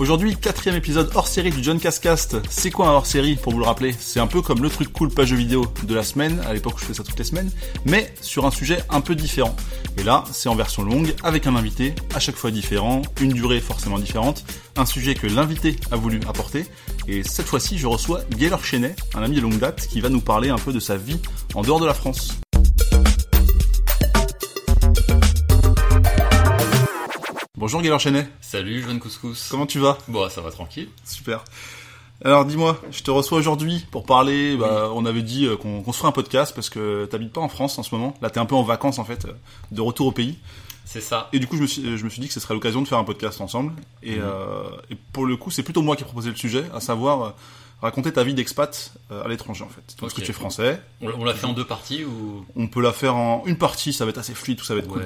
Aujourd'hui, quatrième épisode hors série du John Cascast. C'est quoi un hors série pour vous le rappeler? C'est un peu comme le truc cool page vidéo de la semaine, à l'époque je fais ça toutes les semaines, mais sur un sujet un peu différent. Et là, c'est en version longue, avec un invité, à chaque fois différent, une durée forcément différente, un sujet que l'invité a voulu apporter. Et cette fois-ci, je reçois Gaylor Chenet, un ami de longue date, qui va nous parler un peu de sa vie en dehors de la France. Bonjour Gaylor Chenet, Salut, jeune couscous. comment tu vas? Bon, ça va tranquille. Super. Alors dis-moi, je te reçois aujourd'hui pour parler. Bah, on avait dit euh, qu'on qu'on se ferait un podcast parce que t'habites pas en France en ce moment. Là, t'es un peu en vacances en fait, euh, de retour au pays. C'est ça. Et du coup, je me suis, je me suis dit que ce serait l'occasion de faire un podcast ensemble. Et, Mhm. euh, et pour le coup, c'est plutôt moi qui ai proposé le sujet, à savoir euh, raconter ta vie d'expat euh, à l'étranger en fait. Parce que Ok. tu es français? On, l'a- on l'a fait en deux parties ou? On peut la faire en une partie, ça va être assez fluide, tout ça va être cool.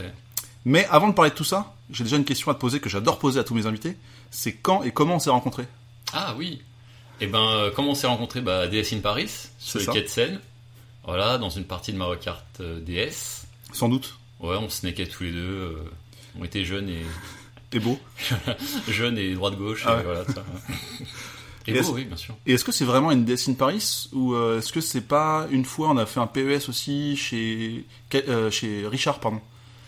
Mais avant de parler de tout ça, j'ai déjà une question à te poser que j'adore poser à tous mes invités. C'est quand et comment on s'est rencontrés? Ah oui. Et ben, euh, comment on s'est rencontrés? Bah, à DS in Paris, sur le ça. quai de Seine. Voilà, dans une partie de Mario Kart euh, DS. Sans doute. Ouais, on snackait tous les deux. euh, on était jeunes et Et beau. jeunes et droite gauche. Ah ouais. voilà. Et, Et beau, oui, bien sûr. Et est-ce que c'est vraiment une DS in Paris ou est-ce que c'est pas une fois on a fait un PES aussi chez euh, chez Richard pardon?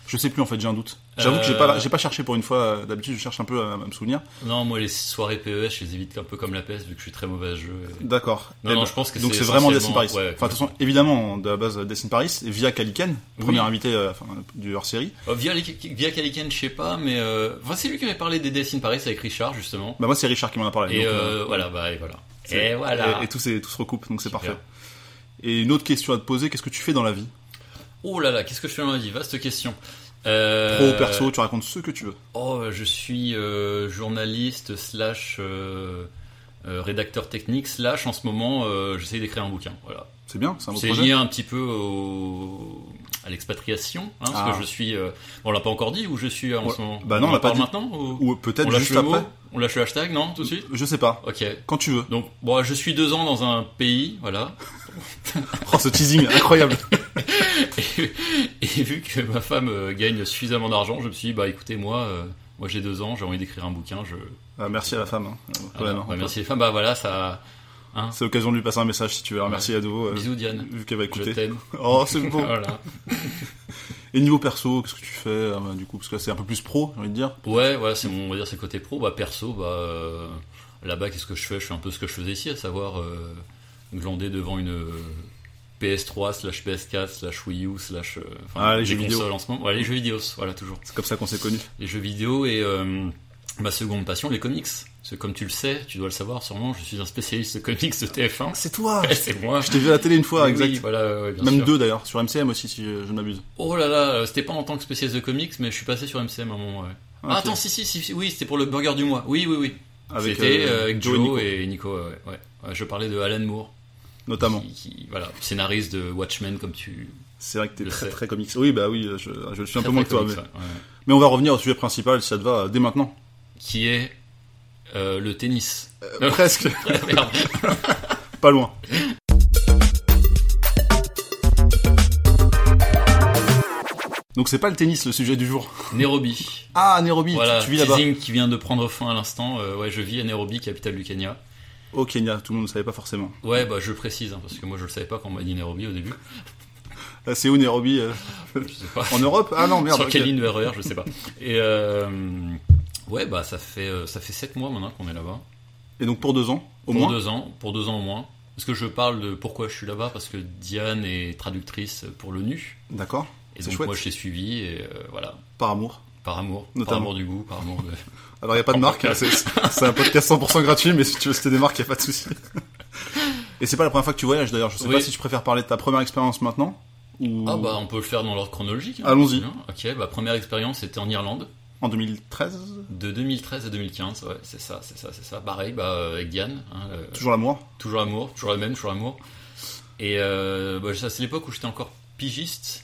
Je sais plus en fait, j'ai un doute. J'avoue que j'ai Euh. pas j'ai pas cherché pour une fois. euh, D'habitude, je cherche un peu à, à me souvenir. Non, moi, les soirées PES, je les évite un peu comme la peste vu que je suis très mauvais à jeu. D'accord. Non, Eh non, ben, je pense que donc c'est vraiment DS in Paris. ouais, enfin de toute façon, évidemment de la base DS in Paris via Kaliken, premier invité euh, enfin, du hors série. Euh, via, via je sais pas, mais euh, enfin, c'est lui qui m'avait parlé des DS in Paris avec Richard, justement. Bah moi c'est Richard qui m'en a parlé. Et donc, euh, euh, voilà, bah, et voilà. Et voilà. Et, et tout, se recoupe, donc c'est parfait. Et une autre question à te poser, qu'est-ce que tu fais dans la vie? Oh là là, qu'est-ce que je fais dans la vie? Vaste question. Euh, Pro, perso, tu racontes ce que tu veux. Oh, je suis euh, journaliste slash euh, euh, rédacteur technique slash en ce moment j'essaie d'écrire un bouquin. Voilà. C'est bien, c'est un beau C'est lié un petit peu au, à l'expatriation, hein, parce Ah. que je suis. bon, on l'a pas encore dit où je suis en Ouais. ce moment. Bah non, on on l'a en pas dit. maintenant ou... Ou peut-être juste le après. mot? On lâche le hashtag, non, tout de suite? Je sais pas. Ok. Quand tu veux. Donc, bon, je suis deux ans dans un pays, voilà. Oh, ce teasing incroyable. Et, et vu que ma femme euh, gagne suffisamment d'argent, je me suis dit, bah écoutez, moi, euh, moi j'ai deux ans, j'ai envie d'écrire un bouquin. Je... Ah, merci à la femme. hein. Ouais, non. Ouais, merci les femmes. Bah voilà, ça. Hein. C'est l'occasion de lui passer un message si tu veux. Merci à nouveau. euh, Bisous Diane. vu qu'elle va Je écouter. t'aime. Oh, c'est beau. Voilà. Et niveau perso, qu'est-ce que tu fais euh, du coup? Parce que c'est un peu plus pro, j'ai envie de dire. Ouais, ouais, c'est mon, on va dire, c'est côté pro. Bah perso, bah euh, là-bas, qu'est-ce que je fais? Je fais un peu ce que je faisais ici, à savoir glander devant une PS3 slash PS4 slash Wii U slash euh, enfin, Ah, les jeux vidéo. en ce moment. Ouais, les jeux vidéo, voilà toujours. C'est comme ça qu'on s'est connus. Les jeux vidéo et euh, ma seconde passion, les comics. Parce que comme tu le sais, tu dois le savoir sûrement, je suis un spécialiste de comics de TF1. C'est toi Ouais, c'est moi. Je t'ai vu à la télé une fois, Oui, exact. voilà, ouais, bien Même sûr. deux d'ailleurs, sur MCM aussi si je, ne m'abuse. Oh là là, euh, c'était pas en tant que spécialiste de comics, mais je suis passé sur MCM à un moment, ouais. Ah, Ah, attends, si, si, si, oui, c'était pour le burger du mois. Oui, oui, oui. Avec, C'était euh, euh, avec Joe et Nico. et Nico, ouais, ouais. Ouais, Je parlais de Alan Moore, Notamment. qui, qui- voilà, scénariste de Watchmen, comme tu. C'est vrai que t'es très sais. très comics. Oui, bah oui, je, je le suis un peu moins que toi. comics, Mais... ouais, ouais. mais on va revenir au sujet principal si ça te va dès maintenant. Qui est euh, le tennis. Euh, presque. Merde. Pas loin. Donc c'est pas le tennis le sujet du jour. Nairobi. Ah, Nairobi, Voilà, tu vis là-bas. qui vient de prendre fin à l'instant. Euh, ouais, je vis à Nairobi, capitale du Kenya. Au Kenya, tout le monde ne savait pas forcément. Ouais, bah je précise, hein, parce que moi je le savais pas quand on m'a dit Nairobi au début. Euh, C'est où Nairobi euh, Je sais pas. En Europe? Ah non, merde. Sur quelle ligne de RER, je sais pas. Et euh, ouais, bah ça fait euh, ça fait sept mois maintenant qu'on est là-bas. Et donc pour deux ans, au pour moins? deux ans, pour deux ans au moins. Parce que je parle de pourquoi je suis là-bas, parce que Diane est traductrice pour l'ONU. D'accord. Et donc chouette. moi je l'ai suivi, et euh, voilà, Par amour. Par amour. Notamment. Par amour du goût, par amour de... Alors il n'y a pas de En marque, podcast. c'est un podcast 100% gratuit, mais si tu veux citer des marques, il n'y a pas de souci. Et c'est pas la première fois que tu voyages d'ailleurs, je sais Oui. pas si tu préfères parler de ta première expérience maintenant ou Ah bah on peut le faire dans l'ordre chronologique. hein. Allons-y. Bien. Ok, bah première expérience c'était en Irlande, en 2013 de 2013 à 2015, ouais, c'est ça, c'est ça, c'est ça. Pareil, bah euh, avec Diane, hein, Toujours l'amour toujours l'amour, toujours la même, toujours l'amour. Et euh, bah, ça c'est l'époque où j'étais encore pigiste.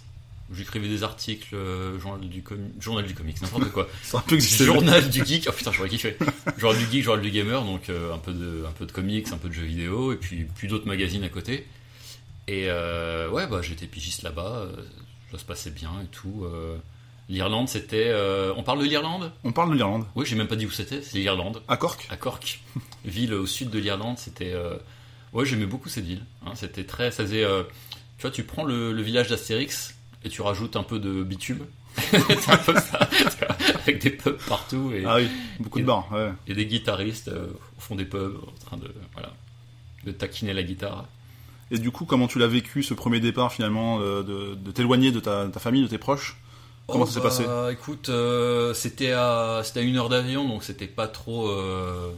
J'écrivais des articles, euh, journal du, journal du comics, n'importe quoi. Ça journal du geek, oh putain, j'aurais kiffé. Journal du geek, journal du gamer, donc euh, un, peu de, un peu de comics, un peu de jeux vidéo, et puis plus d'autres magazines à côté. Et euh, ouais, bah j'étais pigiste là-bas, ça se passait bien et tout. L'Irlande, c'était. on parle de l'Irlande? On parle de l'Irlande. Oui, j'ai même pas dit où c'était, c'est l'Irlande À Cork à Cork, ville au sud de l'Irlande. C'était, ouais, j'aimais beaucoup cette ville. hein. C'était très, ça faisait, tu vois, tu prends le, le village d'Astérix et tu rajoutes un peu de bitume. c'est un peu ça, avec des pubs partout et, Ah oui, beaucoup de bars. Ouais. et des guitaristes euh, au fond des pubs en train de, voilà, de taquiner la guitare. Et du coup, comment tu l'as vécu ce premier départ finalement, euh, de, de t'éloigner de ta, ta famille, de tes proches? Comment ça s'est passé? bah, Écoute, euh, c'était à, c'était à une heure d'avion, donc c'était pas trop. euh,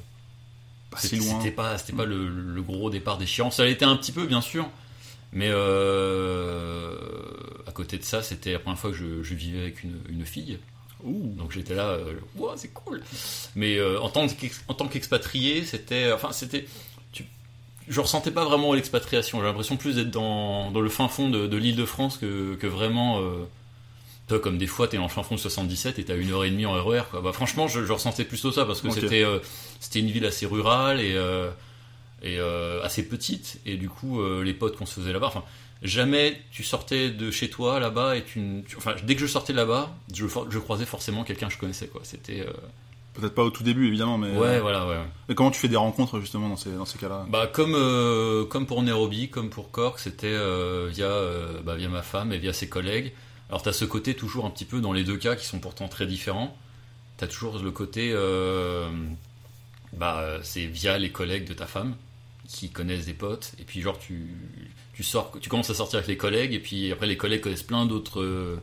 Pas si loin. C'était pas, c'était pas le, le gros départ déchirant. Ça l'était un petit peu, bien sûr. Mais euh, côté de ça, c'était la première fois que je, je vivais avec une, une fille. Ouh. Donc j'étais là, euh, c'est cool. Mais euh, en tant qu'expatrié, c'était, enfin c'était, je ressentais pas vraiment l'expatriation. J'ai l'impression plus d'être dans, dans le fin fond de, de l'Île-de-France que, que vraiment. Euh, toi, comme des fois, t'es dans le fin fond de 77 et t'as une heure et demie en RER. Quoi. Bah, franchement, je, je ressentais plutôt ça parce que c'était, euh, c'était une ville assez rurale et, et euh, assez petite. Et du coup, euh, les potes qu'on se faisait là-bas, enfin, jamais tu sortais de chez toi là-bas et tu, tu- enfin, dès que je sortais de là-bas, je, je croisais forcément quelqu'un que je connaissais. Quoi. C'était, euh, Peut-être pas au tout début évidemment, mais. ouais, euh, voilà, ouais. Et comment tu fais des rencontres justement dans ces, dans ces cas-là? Bah comme euh, comme pour Nairobi, comme pour Cork, c'était via bah, via ma femme et via ses collègues. Alors t'as ce côté toujours un petit peu dans les deux cas qui sont pourtant très différents. T'as toujours le côté bah c'est via les collègues de ta femme qui connaissent des potes et puis genre tu tu sors tu commences à sortir avec les collègues et puis après les collègues connaissent plein d'autres euh,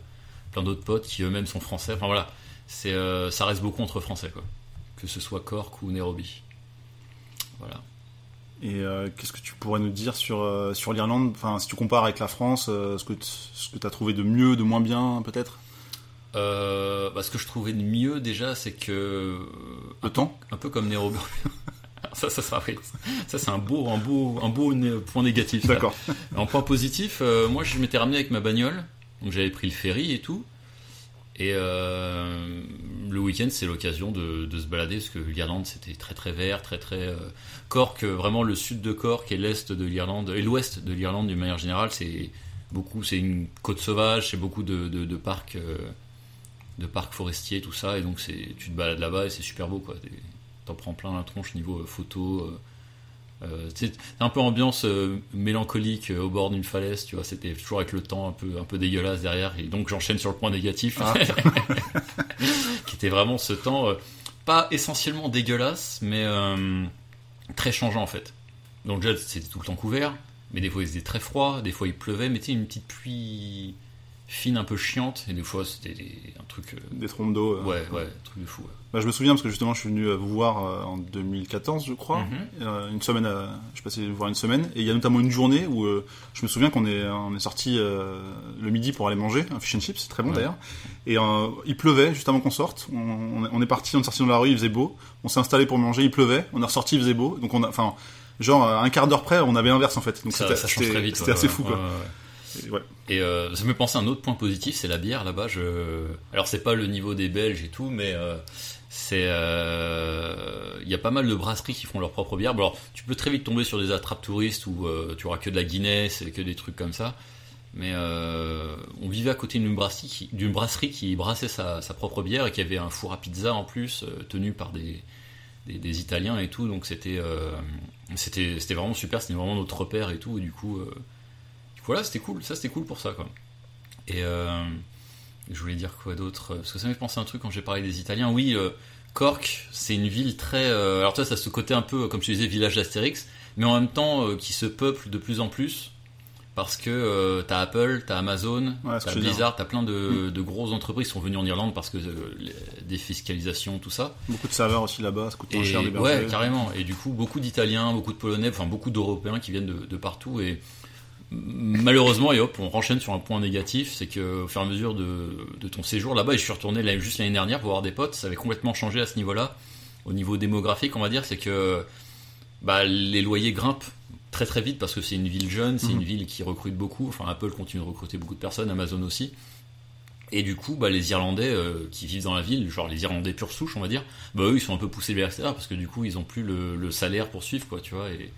plein d'autres potes qui eux-mêmes sont français. Enfin voilà, c'est euh, ça reste beaucoup entre français quoi. Que ce soit Cork ou Nairobi. Voilà. Et euh, qu'est-ce que tu pourrais nous dire sur, sur l'Irlande? Enfin, si tu compares avec la France, ce que ce que tu as trouvé de mieux, de moins bien, peut-être? Bah, ce que je trouvais de mieux déjà, c'est que Le temps? un peu comme Nairobi. ça, ça, ça, oui. ça c'est un beau, un beau, un beau point négatif. D'accord. En point positif, euh, moi je m'étais ramené avec ma bagnole, donc j'avais pris le ferry et tout. Et euh, le week-end, c'est l'occasion de, de se balader parce que l'Irlande c'était très très vert, très très euh, Cork, vraiment le sud de Cork et l'est de l'Irlande et l'ouest de l'Irlande d'une manière générale, c'est beaucoup, c'est une côte sauvage, c'est beaucoup de, de, de parcs, euh, de parcs forestiers, tout ça, et donc c'est, tu te balades là-bas et c'est super beau quoi. T'en prends plein la tronche niveau euh, photo. euh, euh, c'est c'est un peu ambiance euh, mélancolique euh, au bord d'une falaise, tu vois. C'était toujours avec le temps un peu, un peu dégueulasse derrière. Et donc j'enchaîne sur le point négatif, Ah. qui était vraiment ce temps euh, pas essentiellement dégueulasse, mais euh, très changeant en fait. Donc déjà c'était tout le temps couvert, mais des fois il faisait très froid, des fois il pleuvait, mais tu sais une petite pluie fine un peu chiante, et des fois c'était un truc. euh, Des trompes d'eau. euh. ouais, ouais, un truc de fou. Bah, je me souviens parce que justement, je suis venu euh, vous voir en 2014, je crois. Mhm. Une semaine, je suis passé vous voir une semaine. Et il y a notamment une journée où je me souviens qu'on est, on est sorti le midi pour aller manger un fish and chips, c'est très bon Ouais. d'ailleurs. Et euh, il pleuvait juste avant qu'on sorte. On, on est- parti, on est sorti dans la rue, il faisait beau. On s'est installé pour manger, il pleuvait. On est ressorti, il faisait beau. Donc on a, enfin, genre un quart d'heure près, on avait l'inverse en fait. Donc Ça, c'était assez ouais, fou ouais, quoi. Et euh, ça me penser à un autre point positif, c'est la bière là-bas. Alors c'est pas le niveau des Belges et tout, mais euh, c'est euh, il y a pas mal de brasseries qui font leur propre bière. Alors tu peux très vite tomber sur des attrapes touristes où tu auras que de la Guinness et que des trucs comme ça. Mais on vivait à côté d'une brasserie, qui, brassait sa, propre bière et qui avait un four à pizza en plus, tenu par des, Italiens et tout. Donc c'était c'était c'était vraiment super, c'était vraiment notre repère et tout. Du coup, voilà, c'était cool. Ça c'était cool pour ça quoi. Et euh, je voulais dire quoi d'autre? Parce que ça m'a fait penser à un truc quand j'ai parlé des Italiens. Oui, euh, Cork, c'est une ville très. euh, alors, toi, ça a ce côté un peu, comme tu disais, village d'Astérix, mais en même temps euh, qui se peuple de plus en plus. Parce que euh, t'as Apple, t'as Amazon, Ouais, t'as. Blizzard, t'as plein de, de grosses entreprises qui sont venues en Irlande parce que euh, les défiscalisation, tout ça. Beaucoup de serveurs aussi là-bas, ça coûte moins cher ouais, carrément. Et du coup, beaucoup d'Italiens, beaucoup de Polonais, enfin beaucoup d'Européens qui viennent de, de partout. Et malheureusement, et hop, on renchaîne sur un point négatif, c'est que au fur et à mesure de, de ton séjour là-bas, et je suis retourné là, juste l'année dernière pour voir des potes, ça avait complètement changé à ce niveau-là. Au niveau démographique, on va dire, c'est que bah, les loyers grimpent très très vite parce que c'est une ville jeune, c'est Mhm. une ville qui recrute beaucoup. Enfin, Apple continue de recruter beaucoup de personnes, Amazon aussi. Et du coup, bah, les Irlandais euh, qui vivent dans la ville, genre les Irlandais pure souche, on va dire, bah eux, ils sont un peu poussés vers l'extérieur parce que du coup, ils ont plus le, le salaire pour suivre, quoi, tu vois. Et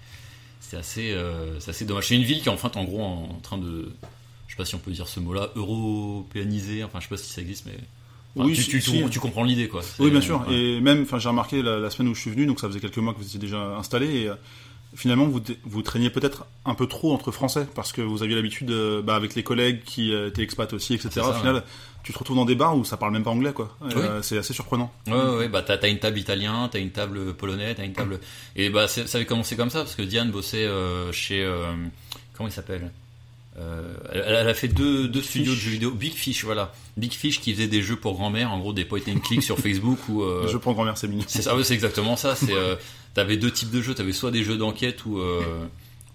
c'est assez, euh, c'est assez dommage. C'est une ville qui est en fait, en gros, en, en train de, je sais pas si on peut dire ce mot-là, européanisé. Enfin, je sais pas si ça existe, mais enfin, Oui, tu, si- tu, si. tu- tu comprends l'idée, quoi. Oui, bien sûr. ouais. Et même, j'ai remarqué la, la semaine où je suis venu, donc ça faisait quelques mois que vous étiez déjà installé, et euh, finalement, vous, vous traîniez peut-être un peu trop entre Français, parce que vous aviez l'habitude, euh, bah, avec les collègues qui étaient expats aussi, etc. Ça, Au final, tu te retrouves dans des bars où ça parle même pas anglais, quoi. Oui. euh, c'est assez surprenant. Ouais, ouais, bah t'as t'as une table italien, t'as une table polonais, t'as une table. Et bah ça avait commencé comme ça parce que Diane bossait euh, chez euh, comment il s'appelle? Euh, elle, elle a fait deux, deux studios de jeux vidéo, Big Fish, voilà, Big Fish qui faisait des jeux pour grand-mère, en gros des point and click sur Facebook ou euh, Je prends grand-mère, c'est mignon. c'est ça, ouais, c'est exactement ça. C'est euh, t'avais deux types de jeux, t'avais soit des jeux d'enquête euh,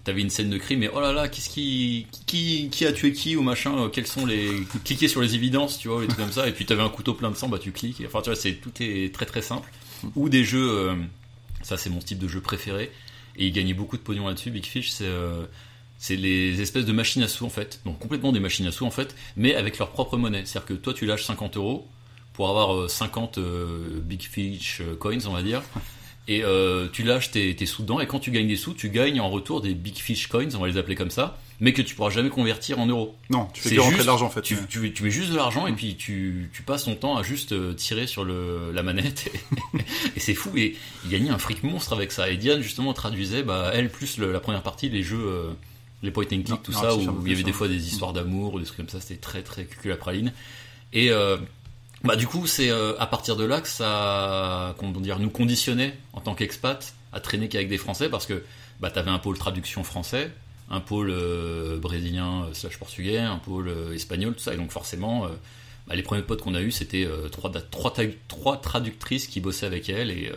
t'avais une scène de crime, mais oh là là, qu'est-ce qui, qui qui a tué qui ou machin, euh, quels sont les cliquer sur les évidences, tu vois, les trucs comme ça. Et puis t'avais un couteau plein de sang, bah tu cliques. Et, enfin, tu vois, c'est tout est très très simple. Ou des jeux, euh, ça c'est mon type de jeu préféré. Et il gagnait beaucoup de pognon là-dessus. Big Fish, c'est euh, c'est les espèces de machines à sous en fait, donc complètement des machines à sous en fait, mais avec leur propre monnaie. C'est-à-dire que toi tu lâches 50 euros pour avoir euh, 50 euh, Big Fish coins, on va dire. Et euh, tu lâches tes, tes sous dedans, et quand tu gagnes des sous, tu gagnes en retour des Big Fish Coins, on va les appeler comme ça, mais que tu pourras jamais convertir en euros. Non, tu fais que rentrer juste- de l'argent, en fait. Tu, tu, tu mets juste de l'argent et puis tu, tu passes ton temps à juste euh, tirer sur le, la manette. Et, et c'est fou. Et il gagnait un fric monstre avec ça. Et Diane, justement, traduisait, bah, elle, plus le- la première partie, les jeux, euh, les point and click, Non, tout non, ça, où il y avait des fois des histoires d'amour ou des trucs comme ça. C'était très, très cucul à praline. Et euh, bah, du coup, c'est euh, à partir de là que ça, comment dire, nous conditionnait en tant qu'expat à traîner qu'avec des Français parce que bah, t'avais un pôle traduction français, un pôle euh, brésilien euh, slash portugais, un pôle espagnol, tout ça. Et donc forcément, bah, les premiers potes qu'on a eu, c'était trois, trois, traductrices qui bossaient avec elles et,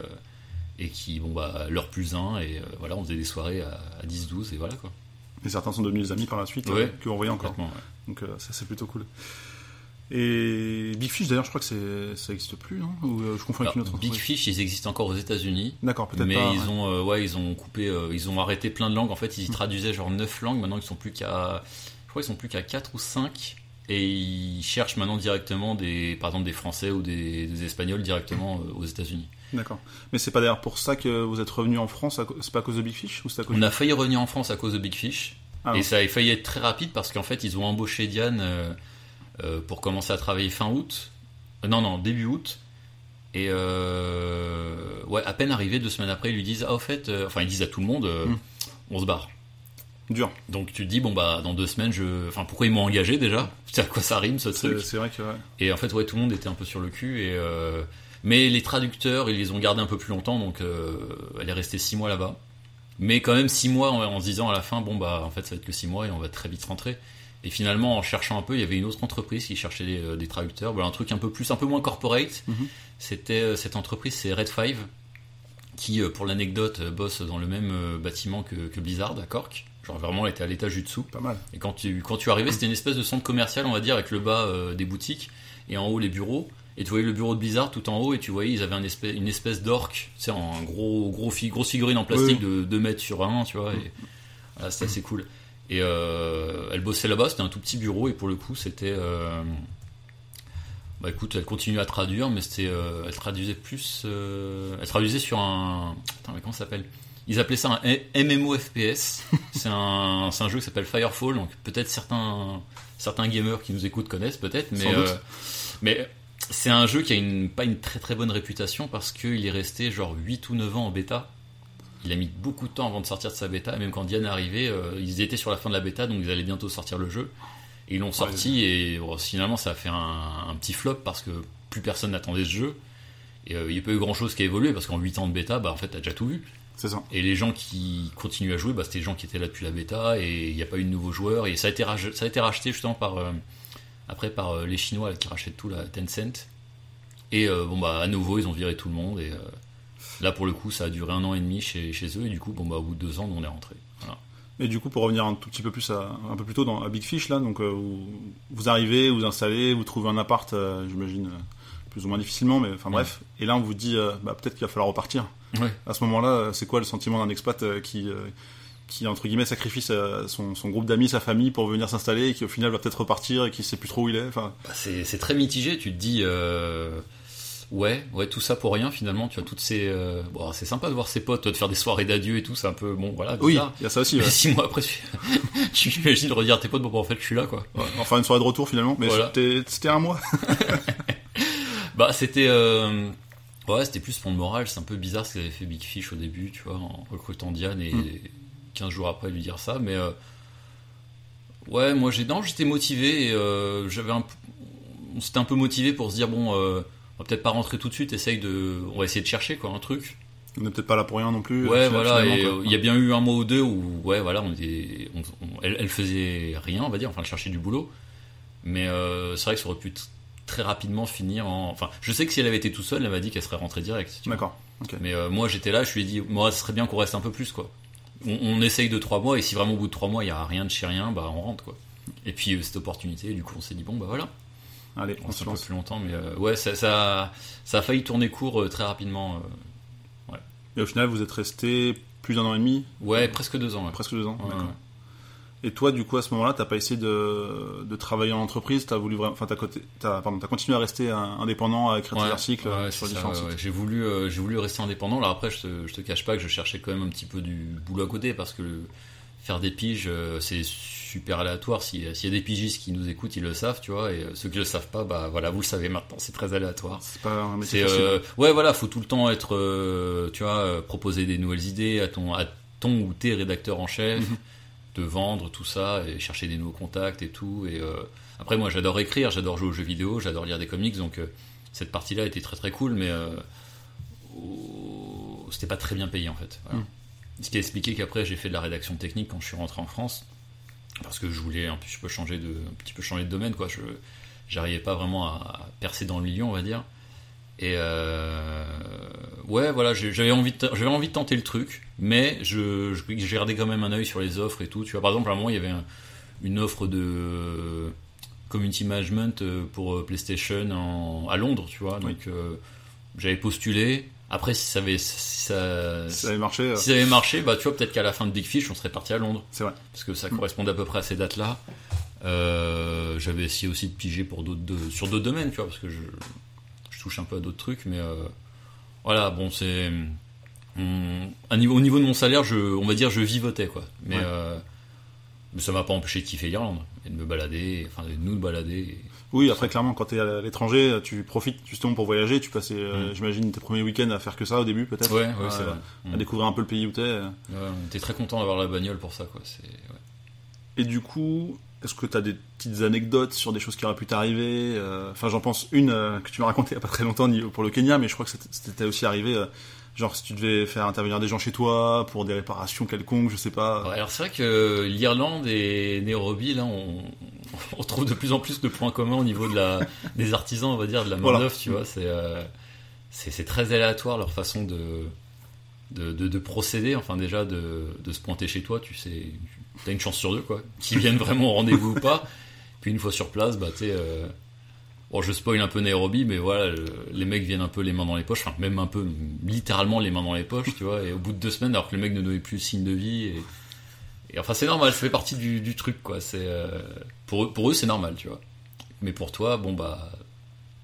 et qui, bon, bah, leur plus un. Et voilà, on faisait des soirées à, à 10-12 et voilà quoi. Et certains sont devenus des amis par la suite, Ouais. que vous voyez encore. Ouais. Donc ça, c'est plutôt cool. Et Big Fish, d'ailleurs, je crois que c'est- ça existe plus, non Ou euh, je confonds avec Alors, une autre Big Fish, ils existent encore aux États-Unis. D'accord, peut-être Mais pas. ils ouais. ont, euh, ouais, ils ont coupé, euh, ils ont arrêté plein de langues. En fait, ils y traduisaient genre 9 langues. Maintenant, ils sont plus qu'à, je crois, ils sont plus qu'à 4 ou 5. Et ils cherchent maintenant directement des, par exemple, des Français ou des, des Espagnols directement aux États-Unis. D'accord. Mais c'est pas d'ailleurs pour ça que vous êtes revenu en France à C'est pas à cause de Big Fish ou c'est à cause On a failli revenir en France à cause de Big Fish. Ah, et ça a failli être très rapide parce qu'en fait, ils ont embauché Diane pour commencer à travailler fin août. Euh, non, non, début août. Et euh, ouais, à peine arrivé, deux semaines après, ils lui disent Ah, au fait, euh, enfin, ils disent à tout le monde, euh, Mm. on se barre. dur Donc tu te dis, bon, bah, dans deux semaines, je. Enfin, pourquoi ils m'ont engagé déjà? C'est à quoi ça rime ce truc? C'est vrai que. ouais. Et en fait, ouais, tout le monde était un peu sur le cul. Et, euh, Mais les traducteurs, ils les ont gardés un peu plus longtemps, donc euh, elle est restée six mois là-bas. Mais quand même six mois en, en se disant à la fin, bon, bah, en fait, ça va être que six mois et on va très vite rentrer. Et finalement, en cherchant un peu, il y avait une autre entreprise qui cherchait des, euh, des traducteurs, Voilà, un truc un peu plus, un peu moins corporate. Mhm. C'était euh, cette entreprise, c'est Red Five, qui, euh, pour l'anecdote, bosse dans le même bâtiment que, que Blizzard à Cork. Genre vraiment, elle était à l'étage du dessous. Pas mal. Et quand tu, quand tu arrivais, c'était une espèce de centre commercial, on va dire, avec le bas euh, des boutiques et en haut les bureaux. Et tu voyais le bureau de Blizzard tout en haut et tu voyais, ils avaient un espèce, une espèce d'orque, tu sais, en gros, gros grosse figurine en plastique de 2 mètres sur 1, tu vois. Et voilà, c'était assez cool. Et euh, elle bossait là-bas, c'était un tout petit bureau et pour le coup, c'était. euh, bah écoute, elle continuait à traduire, mais c'était, euh, elle traduisait plus. euh, elle traduisait sur un. Attends, mais comment ça s'appelle? Ils appelaient ça un MMO FPS. c'est un, c'est un jeu qui s'appelle Firefall, donc peut-être certains, certains gamers qui nous écoutent connaissent peut-être, mais, Sans doute. euh, mais c'est un jeu qui a une, pas une très très bonne réputation parce qu'il est resté genre 8 ou 9 ans en bêta. Il a mis beaucoup de temps avant de sortir de sa bêta, et même quand Diane est arrivée, euh, ils étaient sur la fin de la bêta, donc ils allaient bientôt sortir le jeu. Et ils l'ont sorti, et bon, finalement ça a fait un, un petit flop parce que plus personne n'attendait ce jeu. Et euh, il n'y a pas eu grand chose qui a évolué parce qu'en 8 ans de bêta, bah, en fait, t'as déjà tout vu. C'est ça. Et les gens qui continuent à jouer, bah, c'était les gens qui étaient là depuis la bêta et il n'y a pas eu de nouveaux joueurs. Et ça a été, rach- ça a été racheté justement par, euh, après par les Chinois là, qui rachètent tout, la Tencent. Et bon, bah, à nouveau, ils ont viré tout le monde. Et là, pour le coup, ça a duré un an et demi chez, chez eux. Et du coup, bon, bah, au bout de deux ans, on est rentré. Voilà. Et du coup, pour revenir un tout petit peu plus à, un peu plus tôt dans à Big Fish là, donc euh, vous, vous arrivez, vous installez, vous trouvez un appart, euh, j'imagine euh, plus ou moins difficilement, mais enfin bref. Et là, on vous dit, euh, bah, peut-être qu'il va falloir repartir. Ouais. À ce moment-là, c'est quoi le sentiment d'un expat qui qui entre guillemets sacrifie sa- son, son groupe d'amis, sa famille pour venir s'installer et qui au final va peut-être repartir et qui sait plus trop où il est. Enfin, Bah, c'est c'est très mitigé. Tu te dis, ouais, ouais, tout ça pour rien finalement. Tu as toutes ces, euh, bon, c'est sympa de voir ses potes, de faire des soirées d'adieu et tout. C'est un peu, bon, voilà. oui, il y a ça aussi. Mais ouais. six mois après, tu tu imagines redire à tes potes, bon, bah, en fait, je suis là, quoi. Ouais, Enfin, une soirée de retour finalement, mais Voilà. c'était c'était un mois. Bah, c'était, euh, ouais, c'était plus pour le moral. C'est un peu bizarre ce qu'avait fait Big Fish au début, tu vois, en recrutant Diane et Mm. 15 jours après lui dire ça. Mais, euh, ouais, moi, j'ai, j'étais motivé et, j'avais un, s'était un peu motivé pour se dire, bon, on va peut-être pas rentrer tout de suite, essaye de, on va essayer de chercher, quoi, un truc. On n'est peut-être pas là pour rien non plus. Ouais, voilà, et euh, il y a bien eu un mois ou deux où, ouais, voilà, on était, on- on- elle, elle faisait rien, on va dire, enfin, elle cherchait du boulot. Mais euh, c'est vrai que ça aurait pu très rapidement finir en. Enfin, je sais que si elle avait été tout seule, elle m'a dit qu'elle serait rentrée direct. D'accord. Mais euh, moi, j'étais là, je lui ai dit, moi, ce serait bien qu'on reste un peu plus, quoi. On, on essaye de trois mois, et si vraiment au bout de trois mois, il y a rien de chez rien, bah, on rentre, quoi. Et puis, euh, cette opportunité, du coup, on s'est dit, bon, bah voilà, Allez, on on se se un peu lance. plus longtemps, mais euh, ouais, ça, ça, ça a failli tourner court euh, très rapidement. euh. Et au final, vous êtes resté plus d'un an et demi, ouais, presque deux ans, ouais. presque deux ans. Ouais, d'accord. ouais. Et toi, du coup, à ce moment-là, t'as pas essayé de, de travailler en entreprise, t'as voulu vraiment, enfin, t'as, t'as, pardon, t'as continué à rester indépendant à écrire tes Ouais, articles ouais, sur différents ouais, sites? ouais. J'ai voulu, euh, j'ai voulu rester indépendant. Alors après, je te, je te cache pas que je cherchais quand même un petit peu du boulot à côté parce que le- faire des piges, euh, c'est super aléatoire. Si- S'il y a des pigistes qui nous écoutent, ils le savent, tu vois. Et euh, ceux qui le savent pas, bah voilà, vous le savez maintenant, c'est très aléatoire. C'est pas un métier euh, ouais, voilà, faut tout le temps être, euh, tu vois, euh, proposer des nouvelles idées à ton, à ton ou tes rédacteurs en chef, Mhm. de vendre tout ça et chercher des nouveaux contacts et tout. Et euh, après, moi, j'adore écrire, j'adore jouer aux jeux vidéo, j'adore lire des comics, donc cette partie-là était très très cool, mais au- c'était pas très bien payé en fait. Voilà. Mhm. Ce qui a expliqué qu'après j'ai fait de la rédaction technique quand je suis rentré en France parce que je voulais un petit peu changer de un petit peu changer de domaine quoi. Je j'arrivais pas vraiment à percer dans le milieu on va dire. Et euh, ouais voilà j'avais envie de, j'avais envie de tenter le truc mais je, je j'ai gardé quand même un œil sur les offres et tout tu vois. Par exemple à un moment il y avait un- une offre de community management euh, pour euh, PlayStation en- à Londres tu vois. Oui. donc euh, j'avais postulé après si ça avait si ça, Ça avait marché, euh, si ça avait marché, bah tu vois, peut-être qu'à la fin de Big Fish, on serait parti à Londres. c'est vrai. Parce que ça correspondait à peu près à ces dates-là. Euh, J'avais essayé aussi de piger pour d'autres de- sur d'autres domaines, tu vois, parce que je, je touche un peu à d'autres trucs, mais euh, voilà, bon, c'est. on- à niveau, au niveau de mon salaire, je, on va dire, je vivotais, quoi. Mais, Ouais. mais ça m'a pas empêché de kiffer l'Irlande, et de me balader, enfin, de nous de balader. Oui, après, clairement, quand t'es à l'étranger, tu profites justement pour voyager, tu passais, euh, Mm. j'imagine, tes premiers week-ends à faire que ça au début, peut-être. Ouais, ouais, À- c'est vrai. À Mm. découvrir un peu le pays où t'es. euh. Ouais, on était très content d'avoir la bagnole pour ça, quoi. C'est, ouais. Et du coup, est-ce que tu as des petites anecdotes sur des choses qui auraient pu t'arriver euh, Enfin, j'en pense une euh, que tu m'as racontée il n'y a pas très longtemps pour le Kenya, mais je crois que c'était- aussi arrivé. euh, genre, si tu devais faire intervenir des gens chez toi pour des réparations quelconques, je sais pas. Ouais, alors c'est vrai que l'Irlande et Nairobi, là, on, on trouve de plus en plus de points communs au niveau de la, des artisans, on va dire, de la Voilà. main-d'œuvre, tu vois. C'est, euh, c'est, très aléatoire leur façon de, de, de, de procéder. Enfin, déjà, de, de se pointer chez toi, tu sais, t'as une chance sur deux, quoi. Qu'ils viennent vraiment au rendez-vous ou pas. Puis une fois sur place, bah, tu sais, euh, bon, je spoil un peu Nairobi, mais voilà, le- les mecs viennent un peu les mains dans les poches, enfin, même un peu, littéralement les mains dans les poches, tu vois. Et au bout de deux semaines, alors que le mec ne donnait plus signe de vie, et, et enfin, c'est normal, ça fait partie du, truc, quoi. C'est, euh, pour eux, c'est normal, tu vois. Mais pour toi, bon, bah,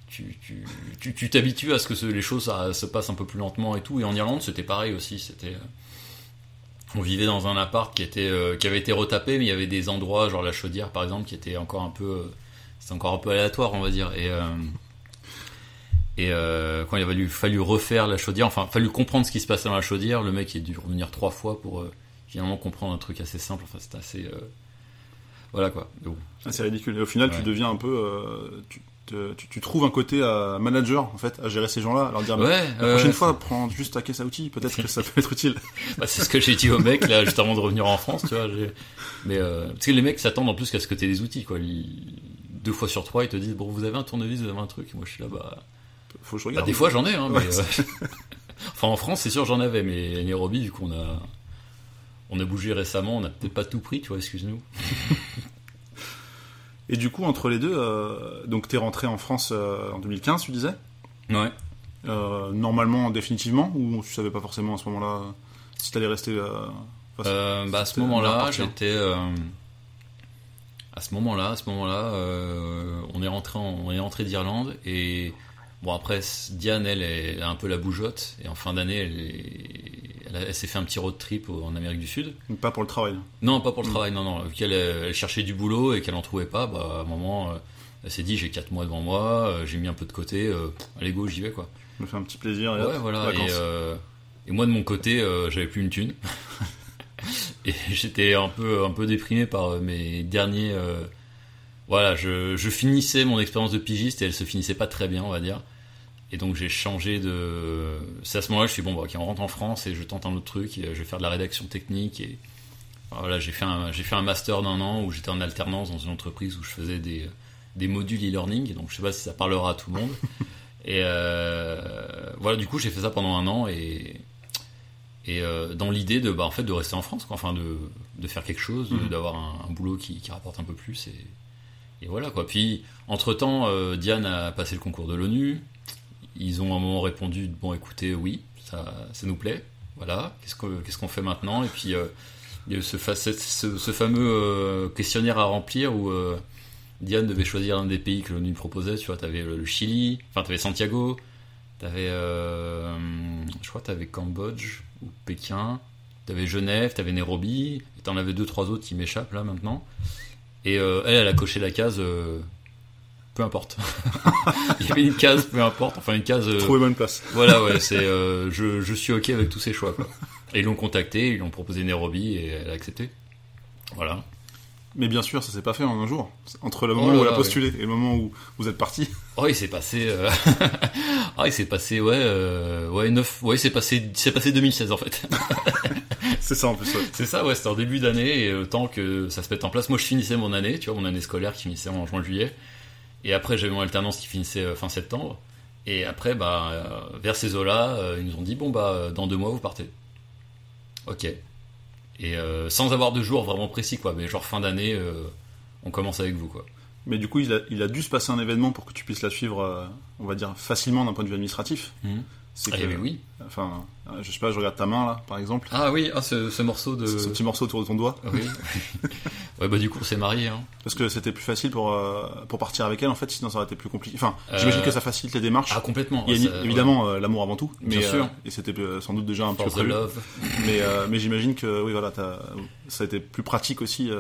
tu, tu, tu, tu t'habitues à ce que les choses ça, se passent un peu plus lentement et tout. Et en Irlande, c'était pareil aussi. C'était, euh, on vivait dans un appart qui euh, avait été retapé, mais il y avait des endroits, genre la chaudière par exemple, qui était encore un peu, euh, c'était encore un peu aléatoire, on va dire. Et euh, et euh, quand il a fallu, refaire la chaudière, enfin, fallu comprendre ce qui se passait dans la chaudière, le mec il a dû revenir trois fois pour euh, finalement comprendre un truc assez simple. Enfin, c'était assez, euh, voilà quoi. Donc, Ah, c'est ridicule. Et au final, tu deviens un peu. euh, tu, te- tu, tu trouves un côté à manager, en fait, à gérer ces gens-là, à leur dire ouais. la euh, prochaine fois, prends juste ta caisse à outils, peut-être que ça peut être utile. Bah, c'est ce que j'ai dit au mec là juste avant de revenir en France, tu vois. Mais euh, parce que les mecs s'attendent en plus qu'à ce que t'aies des outils, quoi. Ils- Deux fois sur trois, ils te disent bon, vous avez un tournevis, vous avez un truc. Et moi, je suis là, bah, Faut que je bah, regarde. des fois j'en ai, hein. Ouais, mais, euh, enfin, en France, c'est sûr, j'en avais, mais à Nairobi, vu qu'on a, on a bougé récemment, on a peut-être pas tout pris, tu vois. Excuse-nous. Et du coup, entre les deux, euh, donc t'es rentré en France euh, en 2015, tu disais? Ouais. Euh, Normalement, définitivement, ou tu savais pas forcément à ce moment-là si t'allais rester. bah, à ce moment-là, j'étais. à ce moment-là, à ce moment-là, on est rentré, en- on est rentré d'Irlande et bon après Diane, elle, elle a un peu la bougeotte et en fin d'année, elle, est- elle, s'est fait un petit road trip en Amérique du Sud. Pas pour le travail. Non, pas pour le travail, non, non. Vu qu'elle euh, elle cherchait du boulot et qu'elle en trouvait pas, bah, à un moment, euh, elle s'est dit j'ai 4 mois devant moi, euh, j'ai mis un peu de côté, euh, allez go, j'y vais quoi. Je me fais un petit plaisir. Et hop, Ouais, voilà. Et, euh, moi de mon côté, euh, j'avais plus une thune. et j'étais un peu, un peu déprimé par mes derniers. voilà, je, je finissais mon expérience de pigiste et elle se finissait pas très bien, on va dire. Et donc j'ai changé de. C'est à ce moment-là, je suis bon, bah, ok, on rentre en France et je tente un autre truc. Et, euh, je vais faire de la rédaction technique et voilà, j'ai fait un, j'ai fait un master d'un an où j'étais en alternance dans une entreprise où je faisais des, des modules e-learning. Donc je sais pas si ça parlera à tout le monde. Et euh, voilà, du coup, j'ai fait ça pendant un an et, et euh, dans l'idée de, bah, en fait, de rester en France, quoi. enfin de, de faire quelque chose, Mhm. d'avoir un, un boulot qui, qui rapporte un peu plus. Et, et voilà quoi. Puis, entre temps, Diane a passé le concours de l'ONU. Ils ont à un moment répondu bon, écoutez, oui, ça, ça nous plaît. Voilà, qu'est-ce qu'on fait maintenant? Et puis, euh, il y a eu ce, fa- ce, ce- ce fameux euh, questionnaire à remplir où euh, Diane devait choisir un des pays que l'ONU proposait. Tu vois, t'avais le, le Chili, enfin, t'avais Santiago, t'avais, je crois, t'avais Cambodge ou Pékin, t'avais Genève, t'avais Nairobi, t'en avais deux, trois autres qui m'échappent là maintenant. Et elle, elle a coché la case. Peu importe. Il y avait une case, peu importe. Enfin, une case. euh, Trouver bonne place. voilà, ouais, c'est. euh, je, je suis ok avec tous ces choix, quoi. Et ils l'ont contacté, ils lui ont proposé Nairobi et elle a accepté. Voilà. Mais bien sûr, ça s'est pas fait en un jour. Entre le moment Oh là où elle a postulé et le moment où vous êtes parti. Oh, il s'est passé. euh, ah, il s'est passé, ouais, euh, ouais, 9. Ouais, il s'est passé, c'est passé 2016 en fait. C'est ça en plus. ouais. C'est ça, ouais, c'était en début d'année et le temps que ça se mette en place. Moi, je finissais mon année, tu vois, mon année scolaire qui finissait en juin-juillet. Et après, j'avais mon alternance qui finissait euh, fin septembre. Et après, bah, euh, vers ces eaux-là, euh, ils nous ont dit bon, bah, dans deux mois, vous partez. Ok. Et euh, sans avoir de jour vraiment précis, quoi. Mais genre fin d'année, euh, on commence avec vous, quoi. Mais du coup, il a, il a dû se passer un événement pour que tu puisses la suivre, euh, on va dire, facilement d'un point de vue administratif. Mhm. C'est Ah, que, oui. enfin, je sais pas, je regarde ta main là, par exemple. Ah oui, ah, ce, ce morceau de. Ce petit morceau autour de ton doigt. Oui. ouais, bah, du coup, on s'est mariés, hein. Parce que c'était plus facile pour, euh, pour partir avec elle, en fait, sinon ça aurait été plus compliqué. Enfin, j'imagine Euh, que ça facilite les démarches. Ah, complètement. Il y a Ça- évidemment euh, l'amour avant tout, mais Bien sûr. et c'était sans doute déjà un peu prévu. love. Mais, mais j'imagine que oui, voilà, ça a été plus pratique aussi.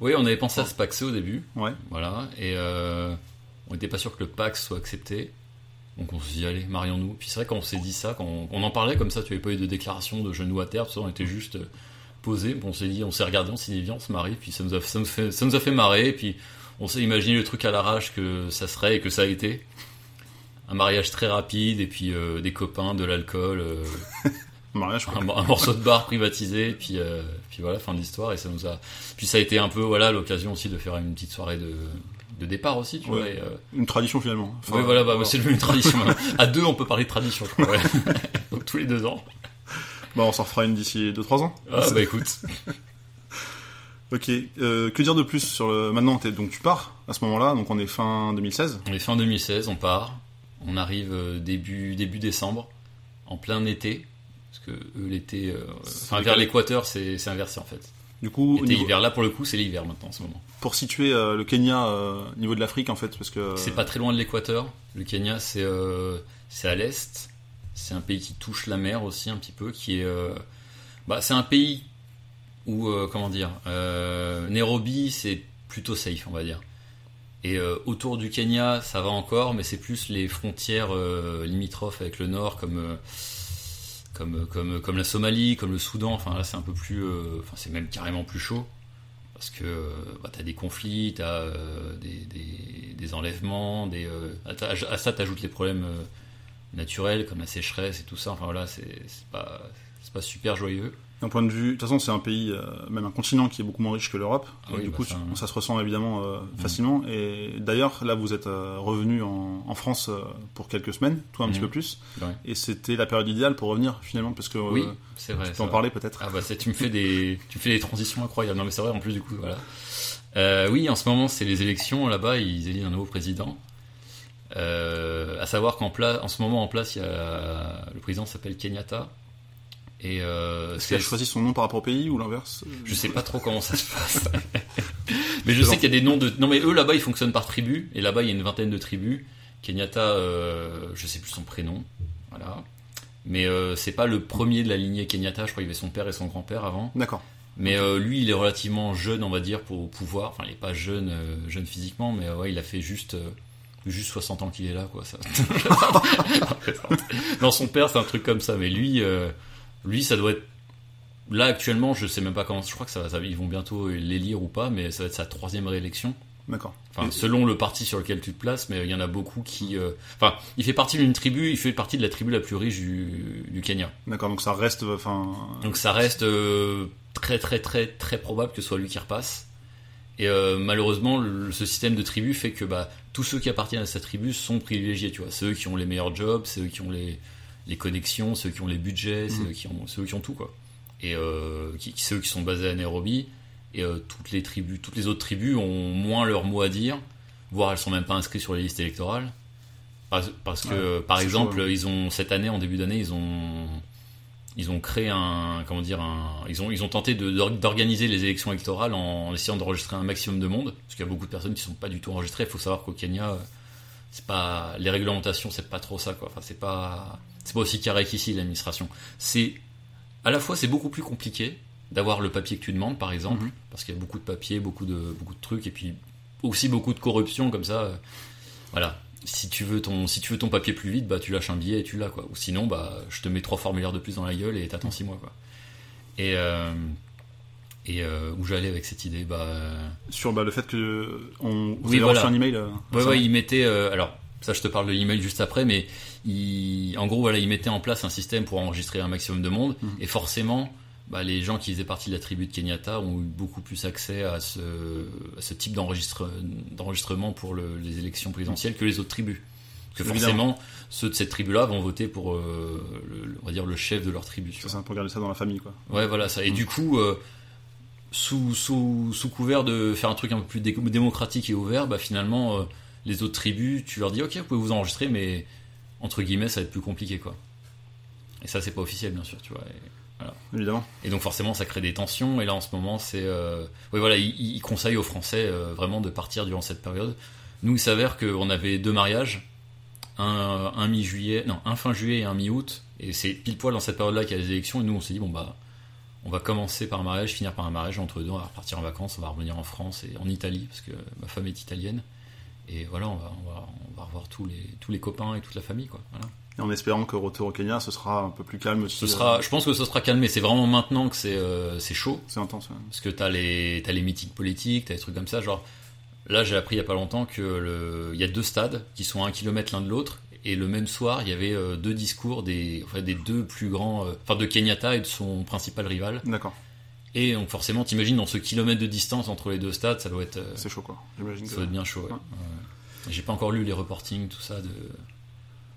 Oui, on avait pensé à se paxer au début. ouais. Voilà, et on n'était pas sûr que le Pax soit accepté. Donc on s'est dit, allez, marions-nous. Puis c'est vrai, quand on s'est dit ça, quand on, on en parlait comme ça, tu n'avais pas eu de déclaration de genou à terre, tout ça, on était juste euh, posé. On s'est dit, on s'est regardé, on s'est dit, viens, on se marie. Puis ça nous a, ça nous fait, ça nous a fait marrer. Et puis on s'est imaginé le truc à l'arrache que ça serait et que ça a été. Un mariage très rapide, et puis euh, des copains, de l'alcool, euh, Mariage, un, un morceau de bar privatisé, puis, euh, puis voilà, fin de l'histoire. Et ça nous a. Puis ça a été un peu, voilà, l'occasion aussi de faire une petite soirée de, de départ aussi, tu Ouais. vois. et, euh, Une tradition finalement. Enfin, oui, voilà, bah, c'est devenu une tradition. À deux, on peut parler de tradition, je crois. ouais. Donc tous les deux ans. Bah, on s'en refera une d'ici 2-3 ans. Ah, bah écoute. Ok. Euh, que dire de plus sur le. Maintenant, donc tu pars à ce moment-là, donc on est fin 2016. On est fin 2016, on part. On arrive euh, début, début décembre, en plein été. Parce que eux, l'été. euh, Enfin, vers l'équateur, c'est inversé en fait. Du coup, Été, niveau- hiver. Là, pour le coup, c'est l'hiver maintenant en ce moment. pour situer euh, le Kenya euh, au niveau de l'Afrique en fait, parce que. C'est pas très loin de l'équateur. Le Kenya, c'est euh, c'est à l'est. C'est un pays qui touche la mer aussi un petit peu, qui est. bah, c'est un pays où, comment dire, Nairobi, c'est plutôt safe, on va dire. Et autour du Kenya, ça va encore, mais c'est plus les frontières limitrophes avec le nord, comme, comme, comme, la Somalie, comme le Soudan. Enfin, là, c'est un peu plus. euh, Enfin, c'est même carrément plus chaud. Parce que euh, bah, t'as des conflits, t'as euh, des, des, enlèvements, des, à, ça t'ajoutes les problèmes naturels comme la sécheresse et tout ça. Enfin voilà, c'est pas, pas super joyeux. D'un point de vue, de toute façon, c'est un pays, euh, même un continent qui est beaucoup moins riche que l'Europe. Ah oui, du bah coup, ça, tu- hein. ça se ressent évidemment euh, facilement. Et d'ailleurs, là, vous êtes euh, revenu en, en France pour quelques semaines, toi un petit Mhm. peu plus. Ouais. Et c'était la période idéale pour revenir finalement, parce que Oui, c'est vrai. tu peux en parler peut-être. Ah bah tu me fais des tu me fais des transitions incroyables. Non mais c'est vrai en plus du coup voilà. Oui en ce moment c'est les élections là-bas ils élisent un nouveau président. À savoir qu'en place en ce moment en place il y a le président s'appelle Kenyatta Et euh, Est-ce qu'elle a choisi son nom par rapport au pays ou l'inverse Je sais pas trop comment ça se passe. mais je sais qu'il y a des noms de. Non, mais eux là-bas ils fonctionnent par tribu. Et là-bas il y a une vingtaine de tribus. Kenyatta, euh, je sais plus son prénom. Voilà. Mais euh, c'est pas le premier de la lignée Kenyatta. Je crois qu'il y avait son père et son grand-père avant. D'accord. Mais euh, lui, il est relativement jeune, on va dire, pour pouvoir. Enfin, il est pas jeune, euh, jeune physiquement, mais euh, ouais, il a fait juste, euh, juste 60 ans qu'il est là, quoi. Ça. non, son père, c'est un truc comme ça, mais lui, euh, lui, ça doit être. Là, actuellement, je sais même pas comment. Je crois que ça, va- ça- ils vont bientôt l'élire ou pas, mais ça va être sa troisième réélection. D'accord. Enfin, selon le parti sur lequel tu te places, mais il y en a beaucoup qui. euh, Enfin, il fait partie d'une tribu. Il fait partie de la tribu la plus riche du, du Kenya. D'accord, donc ça reste. Enfin. Donc ça reste euh, très très très très probable que ce soit lui qui repasse. Et euh, malheureusement, le- ce système de tribu fait que bah, tous ceux qui appartiennent à cette tribu sont privilégiés. Tu vois, ceux qui ont les meilleurs jobs, ceux qui ont les, les connexions, ceux qui ont les budgets, ceux qui ont ceux qui ont tout quoi. Et euh, qui, ceux qui sont basés à Nairobi. Et euh, toutes les tribus, toutes les autres tribus ont moins leur mot à dire, voire elles sont même pas inscrites sur les listes électorales. Parce, parce que, par exemple, ils ont cette année, en début d'année, ils ont ils ont créé un comment dire un ils ont ils ont tenté d'organiser les élections électorales en, essayant d'enregistrer un maximum de monde parce qu'il y a beaucoup de personnes qui sont pas du tout enregistrées. Il faut savoir qu'au Kenya, c'est pas les réglementations, c'est pas trop ça quoi. Enfin, c'est pas c'est pas aussi carré qu'ici l'administration. C'est à la fois c'est beaucoup plus compliqué d'avoir le papier que tu demandes par exemple Mhm. parce qu'il y a beaucoup de papiers, beaucoup de beaucoup de trucs et puis aussi beaucoup de corruption comme ça. euh, voilà. Si tu veux ton si tu veux ton papier plus vite, bah tu lâches un billet et tu l'as quoi. Ou sinon bah je te mets trois formulaires de plus dans la gueule et t'attends six mois quoi. Et euh, et euh, où j'allais avec cette idée bah euh, Sur bah, le fait que. On, vous Oui, avez voilà. reçu un email. euh, Ouais, ouais, il mettait. euh, alors, ça, je te parle de l'email juste après, mais il, en gros, voilà, il mettait en place un système pour enregistrer un maximum de monde, Mhm. et forcément, bah, les gens qui faisaient partie de la tribu de Kenyatta ont eu beaucoup plus accès à ce, à ce type d'enregistre- d'enregistrement pour le- les élections présidentielles que les autres tribus. Parce que Évidemment. forcément, ceux de cette tribu-là vont voter pour, euh, le, on va dire, le chef de leur tribu. C'est ça, pour garder ça dans la famille, quoi. Ouais, voilà ça. Et Mm. du coup, sous, sous, sous couvert de faire un truc un peu plus dé- démocratique et ouvert, bah finalement, euh, les autres tribus, tu leur dis, ok, vous pouvez vous enregistrer, mais entre guillemets, ça va être plus compliqué, quoi. Et ça, c'est pas officiel, bien sûr, tu vois. Et, Évidemment. et donc, forcément, ça crée des tensions. Et là, en ce moment, c'est. Euh... Oui, voilà, il, il conseille aux Français euh, vraiment de partir durant cette période. Nous, il s'avère qu'on avait deux mariages, un, un mi-juillet, non, un fin juillet et un mi-août. Et c'est pile poil dans cette période-là qu'il y a les élections. Et nous, on s'est dit, bon, bah, on va commencer par un mariage, finir par un mariage. Entre deux, on va repartir en vacances, on va revenir en France et en Italie, parce que ma femme est italienne. Et voilà, on va, on va, on va revoir tous les, tous les copains et toute la famille, quoi. Voilà. En espérant que retour au Kenya, ce sera un peu plus calme. Ce euh, sera, je pense que ce sera calmé. C'est vraiment maintenant que c'est euh, chaud. C'est intense, ouais. Parce que t'as les, t'as les meetings politiques, t'as des trucs comme ça. Genre, là, j'ai appris il y a pas longtemps que le, il y a deux stades qui sont à un kilomètre l'un de l'autre. Et le même soir, il y avait euh, deux discours des, enfin, des deux plus grands, euh, enfin, de Kenyatta et de son principal rival. D'accord. Et donc, forcément, t'imagines dans ce kilomètre de distance entre les deux stades, ça doit être, euh, C'est chaud, quoi. J'imagine ça doit être bien chaud. ouais. Ouais. Ouais. J'ai pas encore lu les reportings, tout ça. De...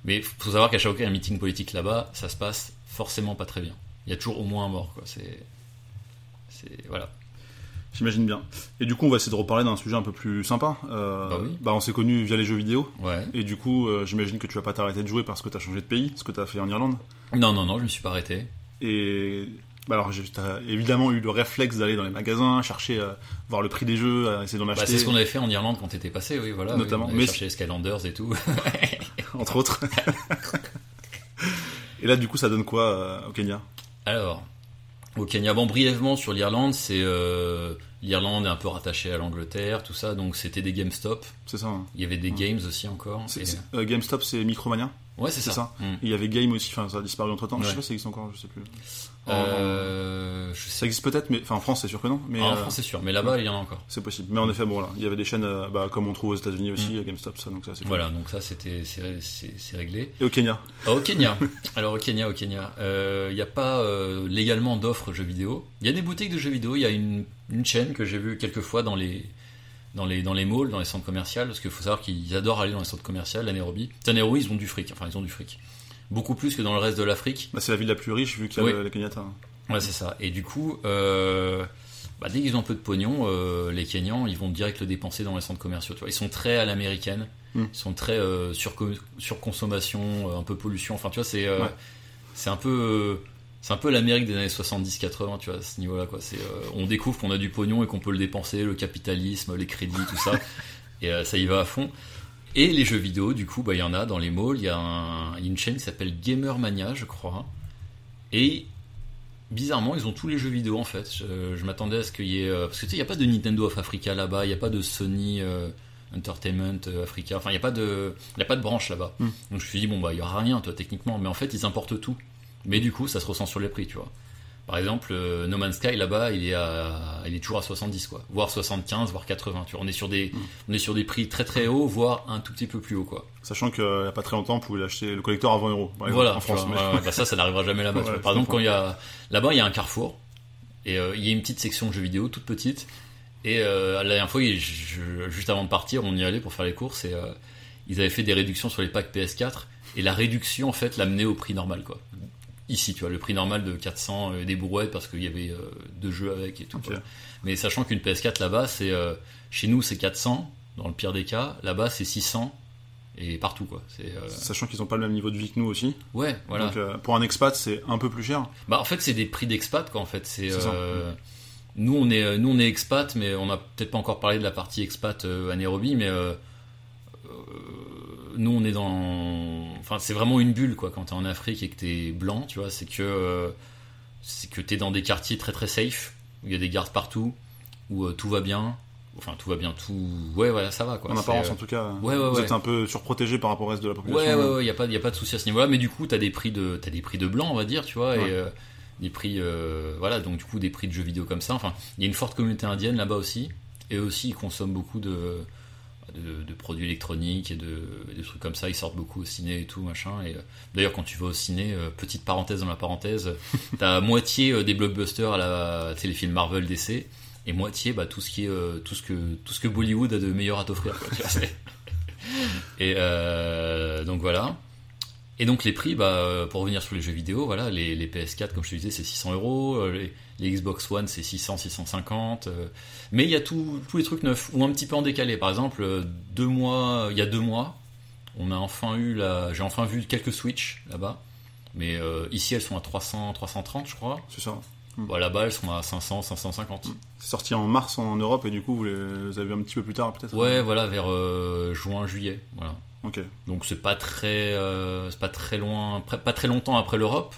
Mais faut savoir qu'à chaque fois qu'il y a un meeting politique là-bas, ça se passe forcément pas très bien. Il y a toujours au moins un mort, quoi. C'est, c'est voilà. J'imagine bien. Et du coup, on va essayer de reparler d'un sujet un peu plus sympa. Euh, Bah oui. on s'est connus via les jeux vidéo. Ouais. Et du coup, euh, j'imagine que tu vas pas t'arrêter de jouer parce que t'as changé de pays, ce que t'as fait en Irlande. Non, non, non, je me suis pas arrêté. Et bah alors, j'ai- t'as évidemment eu le réflexe d'aller dans les magasins, chercher, euh, voir le prix des jeux, euh, essayer d'en Bah, acheter, c'est ce qu'on avait fait en Irlande quand t'étais passé, oui, voilà. Notamment. Oui, on avait Mais- cherché les Skylanders et tout. entre autres. Et là, du coup, ça donne quoi euh, au Kenya? Alors, au Kenya, bon, brièvement sur l'Irlande, c'est euh, l'Irlande est un peu rattachée à l'Angleterre, tout ça, donc c'était des GameStop. C'est ça. hein. Il y avait des Ouais. games aussi encore. Et- euh, GameStop, c'est Micromania? Ouais, c'est ça. ça. Mm. Il y avait Game aussi, enfin, ça a disparu entre temps. Je sais Ouais. pas si ça existe encore, je sais plus. En- Euh, je sais Ça existe peut-être, mais enfin en France, c'est sûr que non. Mais Ah, en euh, France, c'est sûr, mais là-bas, il y en a encore. c'est possible. Mais en effet, bon, là, il y avait des chaînes, euh, bah, comme on trouve aux États-Unis aussi, euh, GameStop, ça, donc ça, c'est Mm. Voilà, donc ça, c'était c'est réglé. Et au Kenya Ah, au Kenya. Alors au Kenya, au Kenya, euh, il n'y a pas euh, légalement d'offres jeux vidéo. Il y a des boutiques de jeux vidéo. Il y a une, une chaîne que j'ai vue quelques fois dans les dans les dans les malls, dans les centres commerciaux, parce qu'il faut savoir qu'ils adorent aller dans les centres commerciaux. À Nairobi, à Nairobi, ils ont du fric. Enfin, ils ont du fric. Beaucoup plus que dans le reste de l'Afrique. bah, c'est la ville la plus riche vu qu'il y a Oui. le- les Kenyata. Ouais, c'est ça. Et du coup, euh, bah, dès qu'ils ont un peu de pognon, euh, les Kenyans, ils vont direct le dépenser dans les centres commerciaux. Tu vois, ils sont très à l'américaine. Mm. Ils sont très euh, surco- surconsommation, un peu pollution. Enfin, tu vois, c'est Ouais. c'est un peu. C'est un peu l'Amérique des années 70-80, tu vois, à ce niveau-là, quoi. C'est, euh, on découvre qu'on a du pognon et qu'on peut le dépenser, le capitalisme, les crédits, tout ça, et euh, ça y va à fond. Et les jeux vidéo, du coup, bah, il y en a dans les malls. Il y a un- une chaîne qui s'appelle Gamer Mania, je crois. Et bizarrement, ils ont tous les jeux vidéo en fait. Je, je m'attendais à ce qu'il y ait. euh, parce que tu sais, il n'y a pas de Nintendo of Africa là-bas, il n'y a pas de Sony euh, Entertainment Africa. Enfin, il n'y a, pas de- y a pas de branche là-bas. Hmm. Donc je me suis dit, bon, bah, il n'y aura rien, toi, techniquement. Mais en fait, ils importent tout. Mais du coup, ça se ressent sur les prix, tu vois. Par exemple, euh, No Man's Sky là-bas, il est à, il est toujours à 70 quoi, voire 75, voire 80. Tu vois, on est sur des, Hmm. on est sur des prix très très hauts, voire un tout petit peu plus haut quoi. Sachant qu'il n'y a pas très longtemps, on pouvait l'acheter le collector à 20 euros, Voilà, en France. mais- bah ça, ça n'arrivera jamais là-bas. Ouais, Par exemple, quand il y a là-bas, il y a un carrefour et euh, il y a une petite section jeux vidéo, toute petite. Et euh, la dernière fois, il- je- juste avant de partir, on y allait pour faire les courses et euh, ils avaient fait des réductions sur les packs PS4 et la réduction en fait l'amenait au prix normal quoi. Ici, tu vois, le prix normal de 400 et des brouettes parce qu'il y avait euh, deux jeux avec et tout. Mais sachant qu'une PS4 là-bas, c'est euh, chez nous c'est 400 dans le pire des cas, là-bas c'est 600 et partout quoi. Euh, Sachant qu'ils n'ont pas le même niveau de vie que nous aussi. ouais, voilà. Donc euh, pour un expat, c'est un peu plus cher. Bah en fait c'est des prix d'expat quoi en fait c'est euh, nous on est nous on est expat mais on n'a peut-être pas encore parlé de la partie expat euh, à Nairobi mais euh, euh, nous on est dans enfin c'est vraiment une bulle quoi quand t'es en Afrique et que t'es blanc tu vois c'est que euh, c'est que t'es dans des quartiers très très safe où il y a des gardes partout où euh, tout va bien enfin tout va bien tout ouais voilà ça va quoi en apparence, euh, en tout cas. ouais, ouais, vous ouais. êtes un peu surprotégé par rapport au reste de la population. Ouais, ouais, ouais, y a pas, y a pas de souci à ce niveau-là, mais du coup, t'as des prix de, t'as des prix de blanc, on va dire, tu vois, et euh, des prix, voilà, donc du coup, des prix de jeux vidéo comme ça. Enfin, il y a une forte communauté indienne là-bas aussi, et eux aussi, ils consomment beaucoup de, de, de produits électroniques et de, trucs comme ça. Ils sortent beaucoup au ciné et tout, machin. Et euh, d'ailleurs, quand tu vas au ciné, euh, petite parenthèse dans la parenthèse, t'as moitié euh, des blockbusters à la, films Marvel, DC. Et moitié, bah, tout ce qui est, tout ce que, tout ce que Bollywood a de meilleur à t'offrir. et donc voilà. Et donc les prix, bah, euh, pour revenir sur les jeux vidéo, voilà, les, les PS4, comme je te disais, c'est 600 euros, euh, les, les Xbox One, c'est 600, 650. euh, mais il y a tous les trucs neufs, ou un petit peu en décalé. Par exemple, deux mois, il y a deux mois, on a enfin eu la, j'ai enfin vu quelques Switch là-bas. Mais euh, ici, elles sont à 300, 330, je crois. C'est ça. Bon, là-bas, elles sont à 500, 550. C'est sorti en mars en Europe et du coup, vous, les, vous avez vu un petit peu plus tard peut-être Ouais, voilà, vers euh, juin, juillet. Voilà. Donc c'est pas très, euh, c'est pas très loin, pas très longtemps après l'Europe.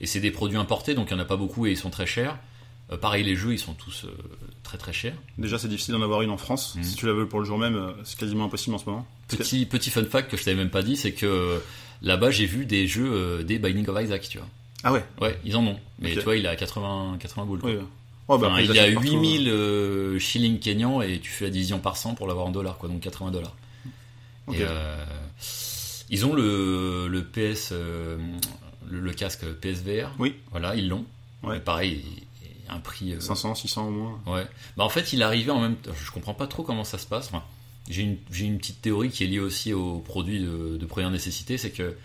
Et c'est des produits importés, donc il y en a pas beaucoup et ils sont très chers. Euh, pareil, les jeux, ils sont tous euh, très très chers. Déjà, c'est difficile d'en avoir une en France. Mhm. Si tu la veux pour le jour même, c'est quasiment impossible en ce moment. Petit petit fun fact que je t'avais même pas dit, c'est que là-bas j'ai vu des jeux des Binding of Isaac, tu vois. Ah ouais. Ouais, ils en ont. Mais tu vois, il est à 80 80 boules. quoi. Oui. Oh, bah, Enfin, il achètent partout, 8000 euh, shillings kenyans et tu fais la division par 100 pour l'avoir en dollars, quoi, donc 80 dollars. Et euh, ils ont le, le PS, euh, le, le casque PSVR. Oui. Voilà, ils l'ont. Ouais. Pareil, un prix. euh, 500, 600 au moins. Ouais. Bah en fait, il arrivé en même temps. Je comprends pas trop comment ça se passe. Enfin, j'ai une, petite théorie qui est liée aussi aux produits de, de première nécessité, c'est que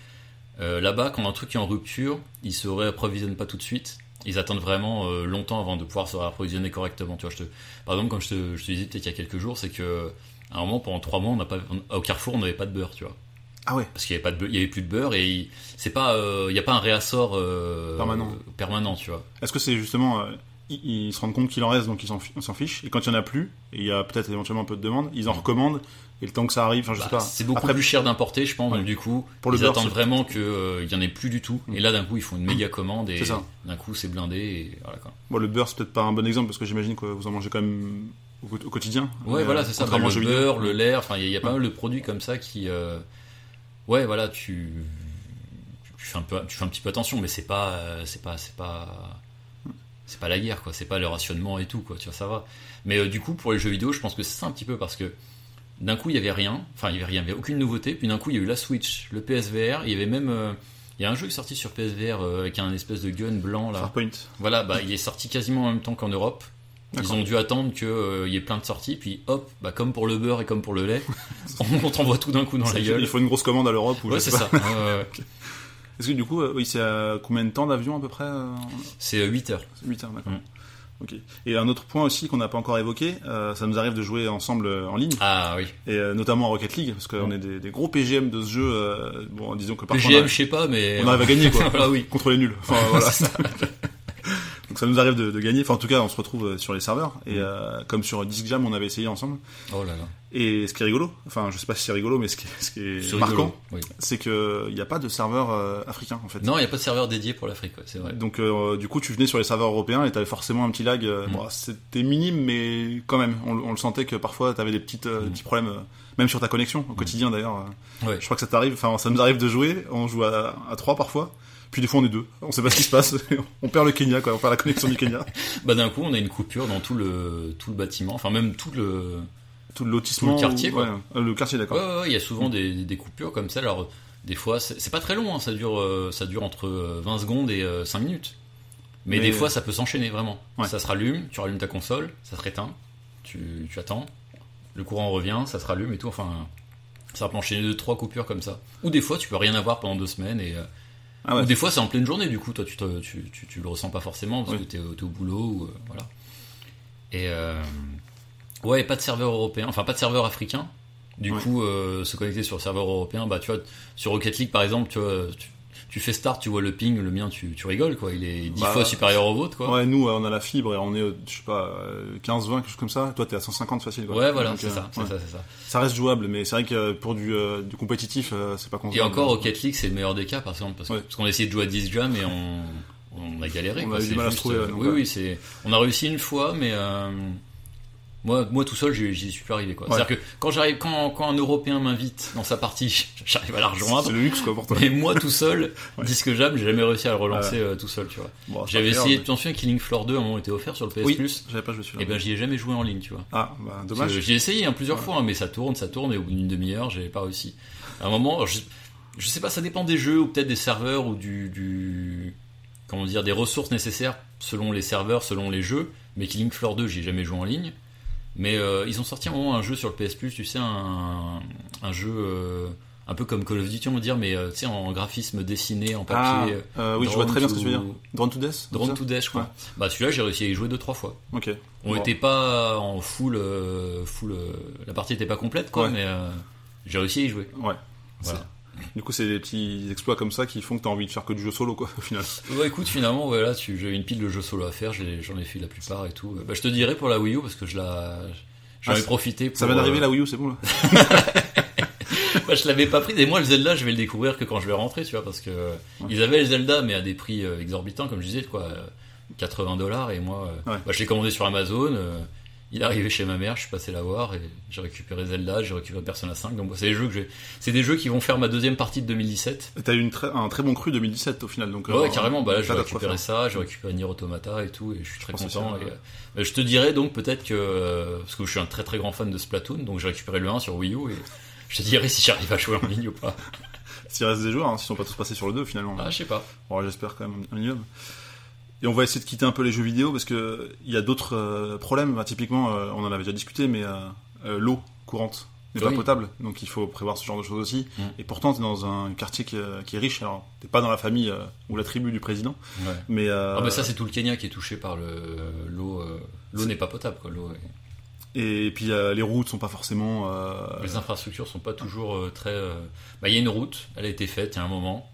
euh, là-bas, quand un truc est en rupture, ils se réapprovisionnent pas tout de suite. Ils attendent vraiment euh, longtemps avant de pouvoir se réapprovisionner correctement. Tu vois, je te, par exemple, comme je te, je te disais peut-être il y a quelques jours, c'est que à un moment, pendant trois mois, on n'a pas, on- au Carrefour, on n'avait pas de beurre, tu vois, Ah ouais. parce qu'il y avait pas de, beurre- il y avait plus de beurre et il- c'est pas, euh, il y a pas un réassort euh, Permanent. permanent, tu vois. Est-ce que c'est justement. euh, ils, ils se rendent compte qu'il en reste, donc ils s'en fichent. Et quand il y en a plus, et il y a peut-être éventuellement un peu de demande, ils en recommandent. Et le temps que ça arrive, enfin, je Bah, sais pas. C'est beaucoup Après, plus cher d'importer, je pense. Ouais. Donc du coup, Pour le ils beurre, attendent vraiment qu'il n'y en ait plus du tout. Mm. Et là, d'un coup, ils font une méga commande et d'un coup, c'est blindé. Et voilà, quoi. Bon, le beurre, c'est peut-être pas un bon exemple parce que j'imagine que vous en mangez quand même au, quo- au quotidien. Ouais, Mais, voilà, euh, c'est ça. Bah, le beurre, le lait, enfin, il y, a- il y a pas mal de produits comme ça qui, euh, ouais, voilà, tu, tu fais un peu, tu fais un petit peu attention, mais c'est pas, euh, c'est pas, c'est pas, c'est pas la guerre, quoi. C'est pas le rationnement et tout, quoi. Tu vois, ça va. Mais euh, du coup, pour les jeux vidéo, je pense que c'est ça un petit peu parce que d'un coup, il y avait rien. Enfin, il y avait rien, il y avait aucune nouveauté. Puis d'un coup, il y a eu la Switch, le PSVR. Il y avait même, euh, il y a un jeu qui est sorti sur PSVR euh, avec un espèce de gun blanc là. Farpoint. Voilà, bah, il est sorti quasiment en même temps qu'en Europe. Ils ont dû attendre qu'il y ait plein de sorties, puis hop, bah, comme pour le beurre et comme pour le lait, on t'envoie tout d'un coup dans la gueule. Il faut une grosse commande à l'Europe ou Ouais, c'est ça. Est-ce que du coup, euh, oui, c'est à combien de temps d'avion à peu près C'est 8 heures. 8 heures, d'accord. Mm. Ok. Et un autre point aussi qu'on n'a pas encore évoqué, euh, ça nous arrive de jouer ensemble euh, en ligne, Ah oui. et euh, notamment en Rocket League, parce qu'on est des, des gros PGM de ce jeu. euh, bon, disons que parfois PGM, je sais pas, mais. on arrive à gagner quoi, ah oui. contre les nuls. Enfin voilà. Donc ça nous arrive de, de gagner. Enfin en tout cas, on se retrouve euh, sur les serveurs, Mm. et euh, comme sur Disc Jam, on avait essayé ensemble. Oh là là. Et ce qui est rigolo, enfin je sais pas si c'est rigolo, mais ce qui est, ce qui est C'est marquant. Oui. c'est que il n'y a pas de serveur euh, africain en fait. Non, il n'y a pas de serveur dédié pour l'Afrique, ouais, c'est vrai. Donc euh, du coup tu venais sur les serveurs européens et t'avais forcément un petit lag. euh, Mm. bon, c'était minime mais quand même on, on le sentait que parfois t'avais des petites euh, des Mm. petits problèmes, même sur ta connexion au quotidien d'ailleurs. Ouais. Je crois que ça t'arrive, enfin ça nous arrive de jouer, on joue à, à trois parfois. Puis des fois on est deux, on sait pas ce qui se passe, on perd le Kenya quoi, on perd la connexion du Kenya, Bah d'un coup, on a une coupure dans tout le tout le bâtiment, enfin même tout le. tout le lotissement, Tout le quartier, ou- quoi. ouais, euh, le quartier d'accord. ouais, ouais, il y a souvent des, des coupures comme ça. Alors des fois, c'est pas très long, hein, ça dure euh, ça dure entre euh, 20 secondes et euh, 5 minutes. Mais, Mais- des fois, ça peut s'enchaîner vraiment. Ça se rallume, tu rallumes ta console, ça se réteint, tu, tu attends, le courant revient, ça se rallume et tout. Enfin, ça peut enchaîner deux trois coupures comme ça. Ou des fois, tu peux rien avoir pendant deux semaines et euh, Ah ouais. Ou des fois, c'est en pleine journée, du coup, toi, tu, te- tu, tu, tu le ressens pas forcément parce Oui. que t'es, t'es au boulot, ou, euh, voilà. Et euh, ouais, pas de serveur européen, enfin pas de serveur africain. Du Ouais. coup, euh, se connecter sur le serveur européen, bah tu vois, sur Rocket League par exemple, tu vois, tu, tu fais start, tu vois le ping, le mien, tu, tu rigoles, quoi. Il est dix Bah, fois supérieur au vôtre, quoi. Ouais, nous on a la fibre et on est, je sais pas, euh, 15-20, quelque chose comme ça. Toi t'es à 150 facile. Quoi. Ouais, voilà, c'est euh, ça, c'est ouais. ça, c'est ça. Ça reste jouable, mais c'est vrai que euh, pour du, du compétitif, c'est pas Et concevable. encore, Rocket League, c'est le meilleur des cas, par exemple, parce Ouais. qu'on a essayé de jouer à 10 jam et on, on a galéré. On quoi. a eu du mal à se trouver, oui, ouais. oui, c'est. On a réussi une fois, mais euh, moi, moi tout seul, j'y suis plus arrivé. quoi. Ouais. C'est-à-dire que quand j'arrive, quand, quand un Européen m'invite dans sa partie, j'arrive à la rejoindre. c'est le luxe quoi pour toi. Mais moi tout seul, Ouais. disque jam, j'ai jamais réussi à le relancer euh, tout seul, tu vois. Bon, J'avais essayé, tu t'en souviens, Killing Floor 2 à un moment était offert sur le PS Oui. Plus. J'avais pas joué celui-là. Et ben j'y ai jamais joué en ligne, tu vois. Ah, bah dommage. que J'y ai essayé hein, plusieurs Ouais. fois, hein, mais ça tourne, ça tourne, et au bout d'une demi-heure, j'ai pas réussi. À un moment, je, je sais pas, ça dépend des jeux, ou peut-être des serveurs, ou du, du. Comment dire, des ressources nécessaires selon les serveurs, selon les jeux. Mais Killing Floor 2, j'ai jamais joué en ligne. Mais euh, ils ont sorti un moment un jeu sur le PS Plus, tu sais, un, un jeu euh, un peu comme Call of Duty, on va dire, mais euh, tu sais, en graphisme dessiné, en Ah, papier. euh, oui, je vois très bien ce que tu veux dire. Drone to Death Drone to Death, je crois. Ouais. Bah celui-là, j'ai réussi à y jouer deux trois fois. Ok. On Bon. n'était pas en full, full la partie était pas complète quoi, Ouais. mais j'ai réussi à y jouer. Ouais. Voilà. Du coup, c'est des petits exploits comme ça qui font que t'as envie de faire que du jeu solo, quoi, au final. Ouais, écoute, finalement, voilà, tu, j'ai une pile de jeux solo à faire, j'en ai fait la plupart et tout. Bah, je te dirai pour la Wii U parce que je la, j'en Ah, ai profité. Pour, Ça vient d'arriver euh, la Wii U, c'est bon, là bah, je l'avais pas pris. Et moi, le Zelda, je vais le découvrir que quand je vais rentrer, tu vois, parce que ils avaient le Zelda, mais à des prix euh, exorbitants, comme je disais, quoi, euh, 80 dollars. Et moi, euh, Ouais. bah, je l'ai commandé sur Amazon. euh, il est arrivé chez ma mère, je suis passé la voir et j'ai récupéré Zelda, j'ai récupéré Persona 5. Donc, c'est des jeux que j'ai, c'est des jeux qui vont faire ma deuxième partie de 2017. T'as eu une un très bon cru 2017, au final, donc. Ouais, euh, carrément. Bah là, j'ai récupéré ça, j'ai récupéré Nier Automata et tout, et je suis très content. Et, euh, je te dirais donc peut-être que euh, parce que je suis un très très grand fan de Splatoon, donc j'ai récupéré le 1 sur Wii U et je te dirais si j'arrive à jouer en ligne ou pas. S'il reste des joueurs, hein, s'ils sont pas tous passés sur le 2, finalement. Ah, je sais pas. Bon, j'espère quand même un minimum. Et on va essayer de quitter un peu les jeux vidéo parce que il y a d'autres euh, problèmes. Bah, typiquement, euh, on en avait déjà discuté, mais euh, l'eau courante n'est pas potable, donc il faut prévoir ce genre de choses aussi. Mm. Et pourtant, t'es dans un quartier qui, est- qui est riche. Alors, t'es pas dans la famille ou la tribu du président, Ouais. mais Ah bah ça c'est tout le Kenya qui est touché par le l'eau. l'eau n'est pas potable quoi. L'eau. est- et puis euh, les routes sont pas forcément. euh, Les infrastructures sont pas toujours euh, très. Bah il y a une route, elle a été faite il y a un moment.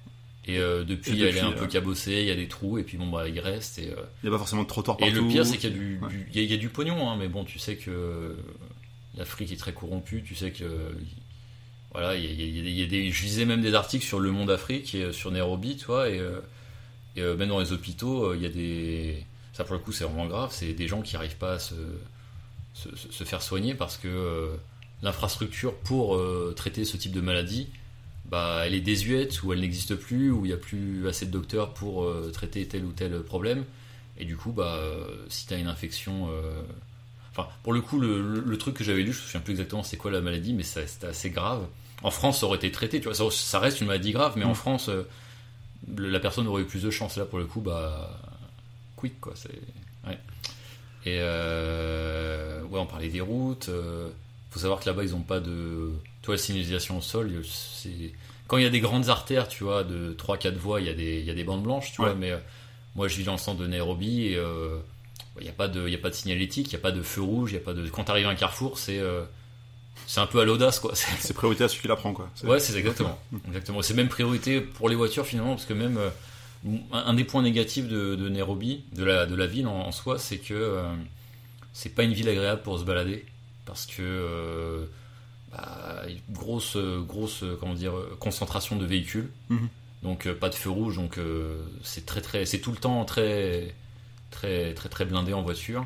Et euh, depuis, Et elle est un euh, peu cabossée, il y a des trous, et puis bon, bah, il reste. Et, euh, Il y a pas forcément de trottoir et partout. le pire, c'est qu'il y a du, Ouais. du- il y a, il y a du pognon, hein, mais bon, tu sais que l'Afrique est très corrompue, tu sais que. Voilà, il y a, il y des. Je lisais même des articles sur Le Monde Afrique et euh, sur Nairobi, tu vois, et, euh, et euh, même dans les hôpitaux, euh, il y a des. Ça, pour le coup, c'est vraiment grave, c'est des gens qui n'arrivent pas à se, se, se- se faire soigner parce que euh, l'infrastructure pour euh, traiter ce type de maladie, bah, elle est désuète ou elle n'existe plus ou il n'y a plus assez de docteurs pour euh, traiter tel ou tel problème. Et du coup, bah, euh, si tu as une infection. euh, Enfin, pour le coup, le, le- le truc que j'avais lu, je me souviens plus exactement c'est quoi la maladie, mais c'était assez grave. En France, ça aurait été traité, tu vois, ça, ça reste une maladie grave, mais Mm. en France, euh, le- la personne aurait eu plus de chance. Là, pour le coup, bah, quick, quoi. C'est, ouais. Et ouais, on parlait des routes. faut savoir que là-bas, ils ont pas de. Tu vois, la signalisation au sol, c'est. Quand il y a des grandes artères, tu vois, de 3-4 voies, il y, a des, il y a des bandes blanches, tu Ouais. vois, mais euh, moi, je vis dans le centre de Nairobi et euh, il n'y a pas de, il y a pas de signalétique, il n'y a pas de feu rouge, il y a pas de. Quand t'arrives à un carrefour, c'est, euh, c'est un peu à l'audace, quoi. C'est- priorité à celui qui la prend, quoi. C'est- Ouais, c'est exactement. exactement. C'est même priorité pour les voitures finalement, parce que même un, des points négatifs de, de Nairobi, de la, de la ville en, en soi, c'est que c'est pas une ville agréable pour se balader, parce que euh, grosse, grosse, euh, comment dire, concentration de véhicules, Mhm. donc euh, pas de feu rouge, donc c'est très, très, c'est tout le temps très, très, très, très blindé en voiture.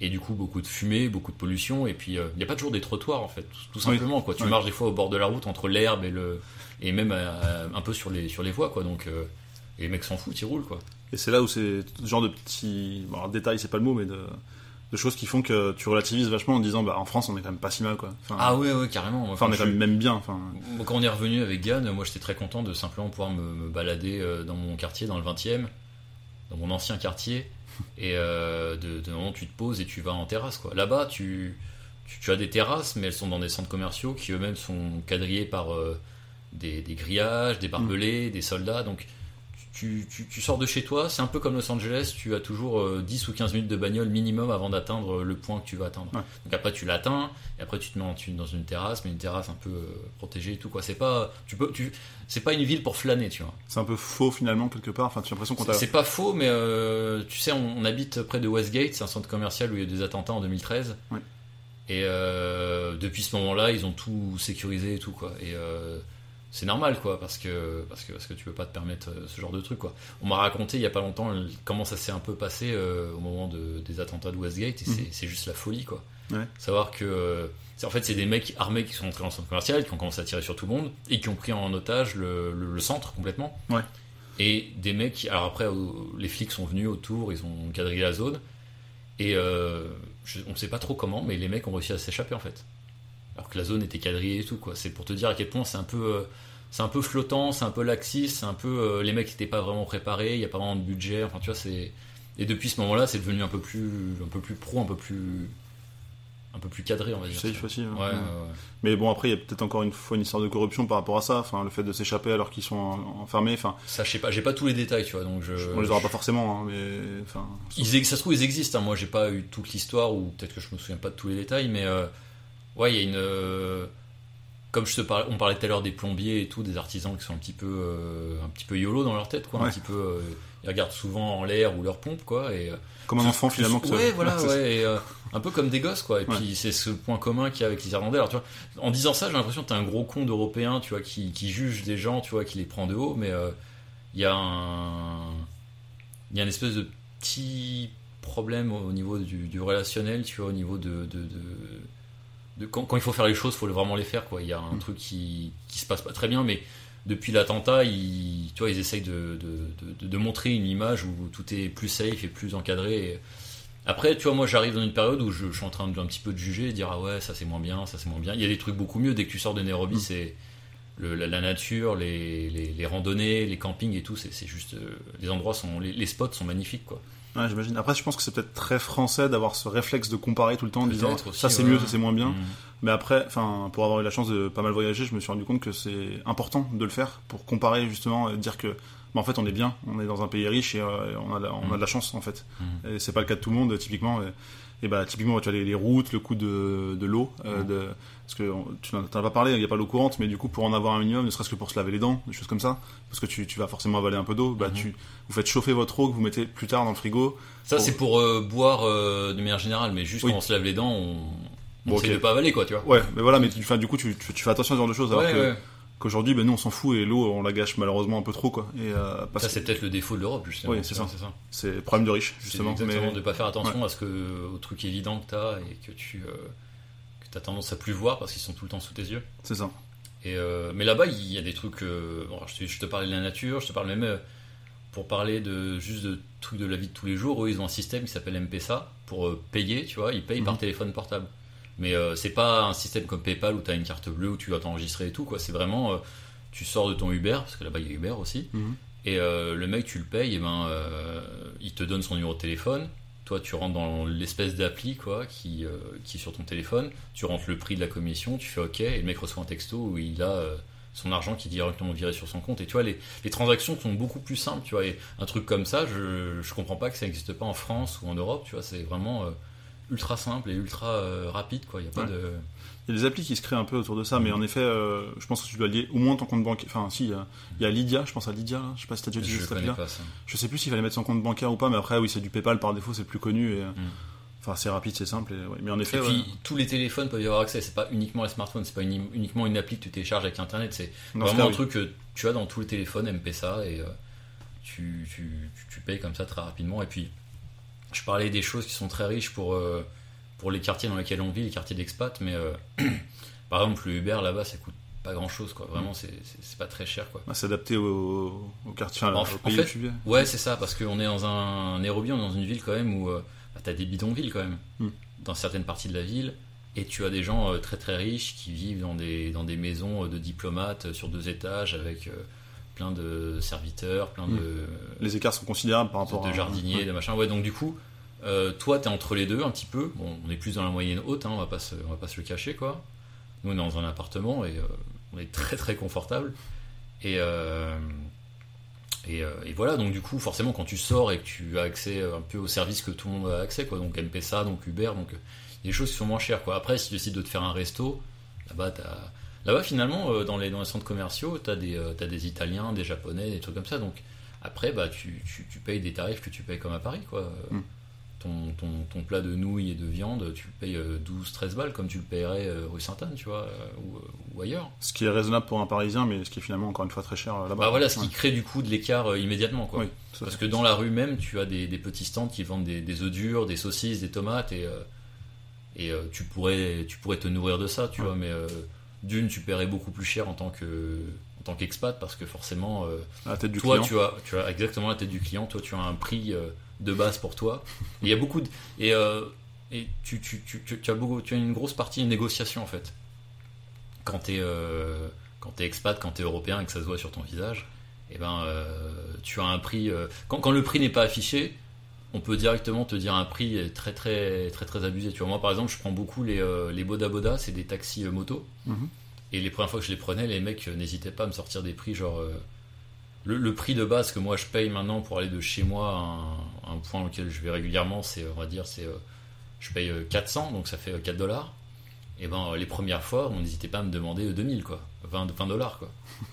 Et du coup, beaucoup de fumée, beaucoup de pollution, et puis il n'y a pas toujours des trottoirs en fait, tout, Oui. simplement. Quoi. Tu Oui. marches des fois au bord de la route entre l'herbe et le, et même un peu sur les, sur les voies, quoi. Donc, et les mecs s'en foutent, ils roulent, quoi. Et c'est là où c'est ce genre de petits. Bon, alors, détails, c'est pas le mot, mais de... de choses qui font que tu relativises vachement en disant, bah, en France, on est quand même pas si mal, quoi. Enfin, Ah ouais, ouais, carrément. enfin, on est quand même même bien. Enfin, Quand on est revenu avec Gann, moi j'étais très content de simplement pouvoir me, me balader euh, dans mon quartier, dans le 20e, dans mon ancien quartier, et euh, de, de moment tu te poses et tu vas en terrasse. quoi. Là-bas, tu, tu, tu as des terrasses, mais elles sont dans des centres commerciaux qui eux-mêmes sont quadrillés par euh, des, des grillages, des barbelés, des soldats. Donc tu, tu, tu sors de chez toi, c'est un peu comme Los Angeles, tu as toujours euh, 10 ou 15 minutes de bagnole minimum avant d'atteindre le point que tu vas atteindre. Ouais. Donc après tu l'atteins, et après tu te mets en- tu- dans une terrasse, mais une terrasse un peu euh, protégée et tout quoi. C'est pas, tu peux, tu, c'est pas une ville pour flâner, tu vois. c'est un peu faux finalement, quelque part. Enfin, tu as l'impression qu'on C'est t'a. c'est pas faux, mais euh, tu sais, on, on habite près de Westgate, c'est un centre commercial où il y a eu des attentats en 2013. Ouais. Et euh, depuis ce moment-là, ils ont tout sécurisé et tout quoi. Et euh, c'est normal quoi, parce que parce que parce que tu peux pas te permettre euh, ce genre de truc quoi. On m'a raconté il y a pas longtemps euh, comment ça s'est un peu passé euh, au moment de- des attentats de Westgate, et c'est- c'est juste la folie quoi. Ouais. Savoir que c'est- en fait c'est des mecs armés qui sont entrés dans le centre commercial, qui ont commencé à tirer sur tout le monde et qui ont pris en otage le, le- le centre complètement. Ouais. Et des mecs, qui- alors après, les flics sont venus autour, ils ont quadrillé la zone, et euh, je- on ne sait pas trop comment, mais les mecs ont réussi à s'échapper en fait. Alors que la zone était quadrillée et tout, quoi. C'est pour te dire à quel point c'est un peu, euh, c'est un peu flottant, c'est un peu laxiste, c'est un peu, euh, les mecs n'étaient pas vraiment préparés, il n'y a pas vraiment de budget, enfin tu vois, c'est. Et depuis ce moment-là, c'est devenu un peu plus, un peu plus pro, un peu plus, un peu plus cadré, on va dire. Safe aussi. hein. Ouais, ouais, ouais. Mais bon, après, il y a peut-être encore une fois une histoire de corruption par rapport à ça. Enfin, le fait de s'échapper alors qu'ils sont en- enfermés. Enfin, Ça, je sais pas, j'ai pas tous les détails, tu vois, donc je. on les aura pas forcément, hein, mais enfin. Ils ça se trouve, ils existent. hein. Moi, j'ai pas eu toute l'histoire, ou peut-être que je me souviens pas de tous les détails, mais euh, ouais, il y a une. euh, comme je te parlais, on parlait tout à l'heure des plombiers et tout, des artisans qui sont un petit peu, euh, un petit peu yolo dans leur tête, quoi. Un petit peu, euh, ils regardent souvent en l'air ou leur pompe, quoi. Et Comme un enfant finalement. que ça- ouais, voilà, ouais, et, euh, un peu comme des gosses, quoi. Et Ouais. puis c'est ce point commun qu'il y a avec les Irlandais. Alors, tu vois, en disant ça, j'ai l'impression que t'es un gros con d'Européen, tu vois, qui, qui juge des gens, tu vois, qui les prend de haut, mais euh, il y a un, il y a une espèce de petit problème au niveau du, du relationnel, tu vois, au niveau de, de, de- de- quand, quand il faut faire les choses, il faut vraiment les faire, quoi. Il y a un Mm. truc qui, qui se passe pas très bien, mais depuis l'attentat, ils, tu vois, ils essayent de, de, de- montrer une image où tout est plus safe et plus encadré. Après, tu vois, moi, j'arrive dans une période où je, je suis en train de un petit peu de juger, de dire ah ouais, ça c'est moins bien, ça c'est moins bien. Il y a des trucs beaucoup mieux dès que tu sors de Nairobi, Mm. c'est le- la, la nature, les, les, les randonnées, les campings et tout. C'est c'est juste, euh, les endroits sont, les, les spots sont magnifiques, quoi. Ouais, j'imagine. Après, je pense que c'est peut-être très français d'avoir ce réflexe de comparer tout le temps en disant aussi, ça c'est ouais. mieux, ça c'est moins bien. Mm. Mais après, enfin, pour avoir eu la chance de pas mal voyager, je me suis rendu compte que c'est important de le faire pour comparer justement, et dire que, bah, en fait, on est bien, on est dans un pays riche et euh, on, a de la, on a de la chance en fait. Mm. Et c'est pas le cas de tout le monde, typiquement. Et, et bah, typiquement, tu as les, les routes, le coût de, de l'eau, euh, Mm. de, parce que tu n'en as pas parlé, il n'y a pas l'eau courante, mais du coup, pour en avoir un minimum, ne serait-ce que pour se laver les dents, des choses comme ça, parce que tu, tu vas forcément avaler un peu d'eau, bah, Mhm. tu, vous faites chauffer votre eau que vous mettez plus tard dans le frigo. Ça, Pour- c'est pour euh, boire euh, de manière générale, mais juste Oui. quand on se lave les dents, on Bon, essaie ok. de pas avaler, quoi, tu vois. Ouais, mais voilà, mais tu, du coup, tu, tu, tu fais attention à ce genre de choses, alors Ouais, que, ouais. qu'aujourd'hui, ben, nous, on s'en fout et l'eau, on la gâche malheureusement un peu trop, quoi. Et, euh, parce Ça, que c'est peut-être le défaut de l'Europe, justement. Oui, c'est ça. C'est ça. c'est le problème de riches, C'est justement. exactement Mais, de pas faire attention à ce que, aux trucs évidents que t'as et que tu euh, que as tendance à plus voir parce qu'ils sont tout le temps sous tes yeux. c'est ça. Et euh, mais là-bas, il y a des trucs. euh, bon, je, te, je te parlais de la nature, je te parle même pour parler de juste de trucs de la vie de tous les jours. Eux, ils ont un système qui s'appelle M-Pesa pour payer. Tu vois, ils payent par Mhm. téléphone portable. Mais euh, c'est pas un système comme PayPal où tu as une carte bleue où tu dois t'enregistrer et tout. quoi. C'est vraiment, euh, tu sors de ton Uber parce que là-bas il y a Uber aussi. Mhm. Et euh, le mec, tu le payes, et ben, il te donne son numéro de téléphone. Toi, tu rentres dans l'espèce d'appli quoi, qui, qui est sur ton téléphone. Tu rentres le prix de la commission, tu fais OK, et le mec reçoit un texto où il a son argent qui est directement viré sur son compte. Et tu vois, les, les transactions sont beaucoup plus simples, tu vois. Et un truc comme ça, je, je comprends pas que ça n'existe pas en France ou en Europe, tu vois. C'est vraiment euh, ultra simple et ultra euh, rapide, quoi. Il y a pas Ouais. de. Il y a des applis qui se créent un peu autour de ça, mais en effet, euh, je pense que tu dois lier au moins ton compte bancaire. Enfin, si, il y a- il y a Lydia, je pense à Lydia, là. je sais pas si t'as déjà utilisé cette appli-là. ça. Je sais plus s'il fallait mettre son compte bancaire ou pas, mais après, oui, c'est du PayPal par défaut, c'est le plus connu. Et, Mm. Enfin, c'est rapide, c'est simple. Et, ouais. Mais en effet, Et ouais. puis tous les téléphones peuvent y avoir accès. C'est pas uniquement les smartphones, c'est pas uni- uniquement une appli que tu télécharges avec Internet. C'est vraiment cas, un oui. truc que tu as dans tous les téléphones MPSA et euh, tu, tu, tu- tu payes comme ça très rapidement. Et puis je parlais des choses qui sont très riches pour euh, pour les quartiers dans lesquels on vit, les quartiers d'expat. Mais euh, par exemple le Uber là-bas, ça coûte pas grand-chose quoi. Vraiment, c'est pas très cher quoi. Ouais, s'adapter au, au quartier, enfin, au en pays fait, où tu vis. Ouais, c'est ça, parce qu'on est dans un Nairobi, on est dans une ville quand même où euh, bah, t'as des bidonvilles quand même, Hmm. dans certaines parties de la ville, et tu as des gens euh, très très riches qui vivent dans des, dans des maisons de diplomates sur deux étages avec plein de serviteurs, plein de, Les écarts sont considérables par rapport de à. jardiniers, Ouais. de machin. Ouais, donc du coup, euh, toi t'es entre les deux un petit peu. Bon, on est plus dans la moyenne haute, hein, on va pas se, on va pas se le cacher quoi. Nous on est dans un appartement et euh, on est très très confortable. Et, euh, et, euh, et voilà, donc du coup, forcément, quand tu sors et que tu as accès un peu aux services que tout le monde a accès, quoi, donc MPSA, donc Uber, donc il y a des choses qui sont moins chères, quoi. Après, si tu décides de te faire un resto, là-bas, t'as- là-bas finalement, euh, dans les, dans les centres commerciaux, tu as, as des Italiens, des Japonais, des trucs comme ça, donc après, bah, tu, tu, tu payes des tarifs que tu payes comme à Paris, quoi. Mm. Ton, ton, ton plat de nouilles et de viande, tu le payes 12-13 balles comme tu le payerais euh, rue Sainte-Anne, tu vois, euh, ou, ou ailleurs. Ce qui est raisonnable pour un Parisien, mais ce qui est finalement encore une fois très cher euh, là-bas. Bah voilà, ce qui crée du coup de l'écart euh, immédiatement, quoi. Oui, Parce que dans la rue même, tu as des, des petits stands qui vendent des, des œufs durs, des saucisses, des tomates, et, euh, et euh, tu, pourrais, tu pourrais te nourrir de ça, tu Ouais. vois. Mais euh, d'une, tu paierais beaucoup plus cher en tant que en tant qu'expat, parce que forcément, euh, À la tête du toi, client. tu as, tu as exactement la tête du client, toi, tu as un prix euh, de base pour toi. Il y a beaucoup de, et, euh, et tu, tu, tu, as beaucoup, tu as une grosse partie de négociation en fait. Quand tu es, quand t'es expat, quand tu es européen et que ça se voit sur ton visage, et ben, euh, tu as un prix. quand, quand le prix n'est pas affiché, on peut directement te dire un prix très très très très abusé. Tu vois, moi par exemple, je prends beaucoup les, euh, les Boda Boda, c'est des taxis euh, moto. Mhm. Et les premières fois que je les prenais, les mecs euh, n'hésitaient pas à me sortir des prix genre. le, le prix de base que moi je paye maintenant pour aller de chez moi à un, un point auquel je vais régulièrement, c'est, on va dire, c'est. je paye euh, 400, donc ça fait euh, 4 dollars. Et ben, les premières fois, on n'hésitait pas à me demander euh, 2000, quoi. 20, 20 dollars, quoi.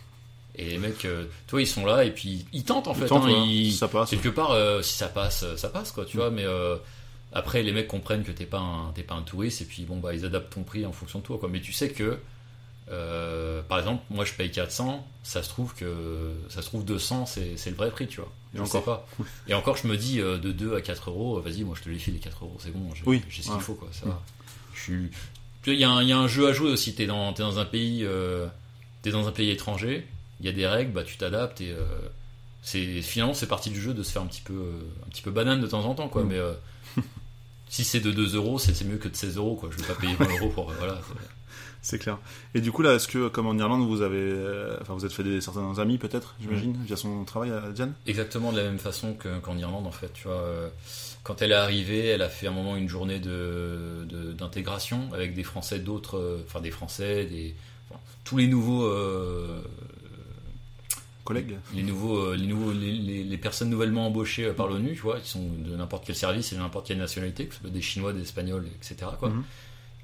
Et les mecs, euh, toi, ils sont là et puis ils tentent en Ils fait. tentent, hein, voilà. ils- Si ça passe. quelque part, euh, si ça passe, euh, ça passe, quoi, tu vois. Mais euh, après, les mecs comprennent que t'es pas un, t'es pas un touriste et puis bon, bah, ils adaptent ton prix en fonction de toi, quoi. Mais tu sais que, par exemple, moi, je paye 400, ça se trouve que, ça se trouve 200, c'est, c'est le vrai prix, tu vois. Et je encore. sais pas. Et encore, je me dis de 2 à 4 euros, vas-y, moi, je te les file les 4 euros, c'est bon, j'ai, Oui, j'ai ce qu'il faut, quoi. Ça, Mm. je suis. Il y, a un- il y a un jeu à jouer aussi. T'es dans, t'es dans un pays, t'es dans un pays étranger. Il y a des règles, bah tu t'adaptes et euh, c'est finalement c'est partie du jeu de se faire un petit peu, euh, un petit peu banane de temps en temps, quoi. Mm. Mais euh, si c'est de 2 euros, c'est mieux que de 16 euros, quoi. Je vais pas payer 20 euros pour voilà. c'est- clair. Et du coup, là, est-ce que, comme en Irlande, vous avez. Enfin, vous êtes fait des, certains amis, peut-être, j'imagine, via son travail à Diane? Exactement de la même façon que- qu'en Irlande, en fait. Tu vois, quand elle est arrivée, elle a fait un moment une journée de de- d'intégration avec des Français d'autres, enfin des Français, des enfin, tous les nouveaux. euh, Collègue les nouveaux, euh, les, nouveaux les, les- les personnes nouvellement embauchées euh, par l'ONU, tu vois, qui sont de n'importe quel service et de n'importe quelle nationalité, que ce soit des Chinois, des Espagnols, etc. Quoi. Mhm.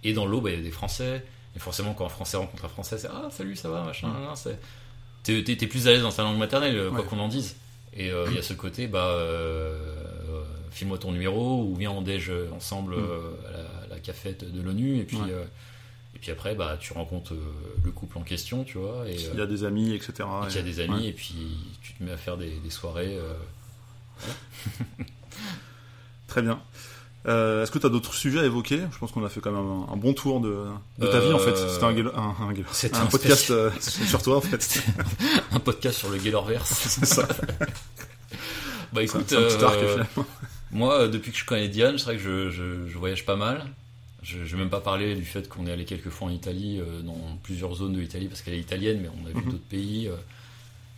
Et dans l'eau, bah, il y a des Français. Et forcément, quand un Français rencontre un Français, c'est Ah, salut, ça va, machin. Mhm. T'es t'es plus à l'aise dans sa langue maternelle, euh, quoi Ouais. qu'on en dise. Et euh, il y a ce côté, bah, euh, euh, file-moi ton numéro, ou viens on déj ensemble Mhm. euh, à, la, à la cafette de l'ONU, et puis. Ouais. Euh, et puis après, bah, tu rencontres euh, le couple en question, tu vois. Et, Il y a des amis, etc. et qu'il y a des amis ouais. et puis tu te mets à faire des, des soirées. euh, Très bien. Euh, Est-ce que tu as d'autres sujets à évoquer? Je pense qu'on a fait quand même un, un bon tour de, de ta Euh, vie en fait. C'était un, un, un, un podcast euh, sur toi en fait. un podcast sur le Gaylorverse. C'est ça. bah écoute, c'est un petit arc euh, finalement. moi euh, depuis que je connais Diane, c'est vrai que je, je- je voyage pas mal. Je ne vais même pas parler du fait qu'on est allé quelques fois en Italie, euh, dans plusieurs zones de l'Italie, parce qu'elle est italienne, mais on a vu Mhm. d'autres pays. euh.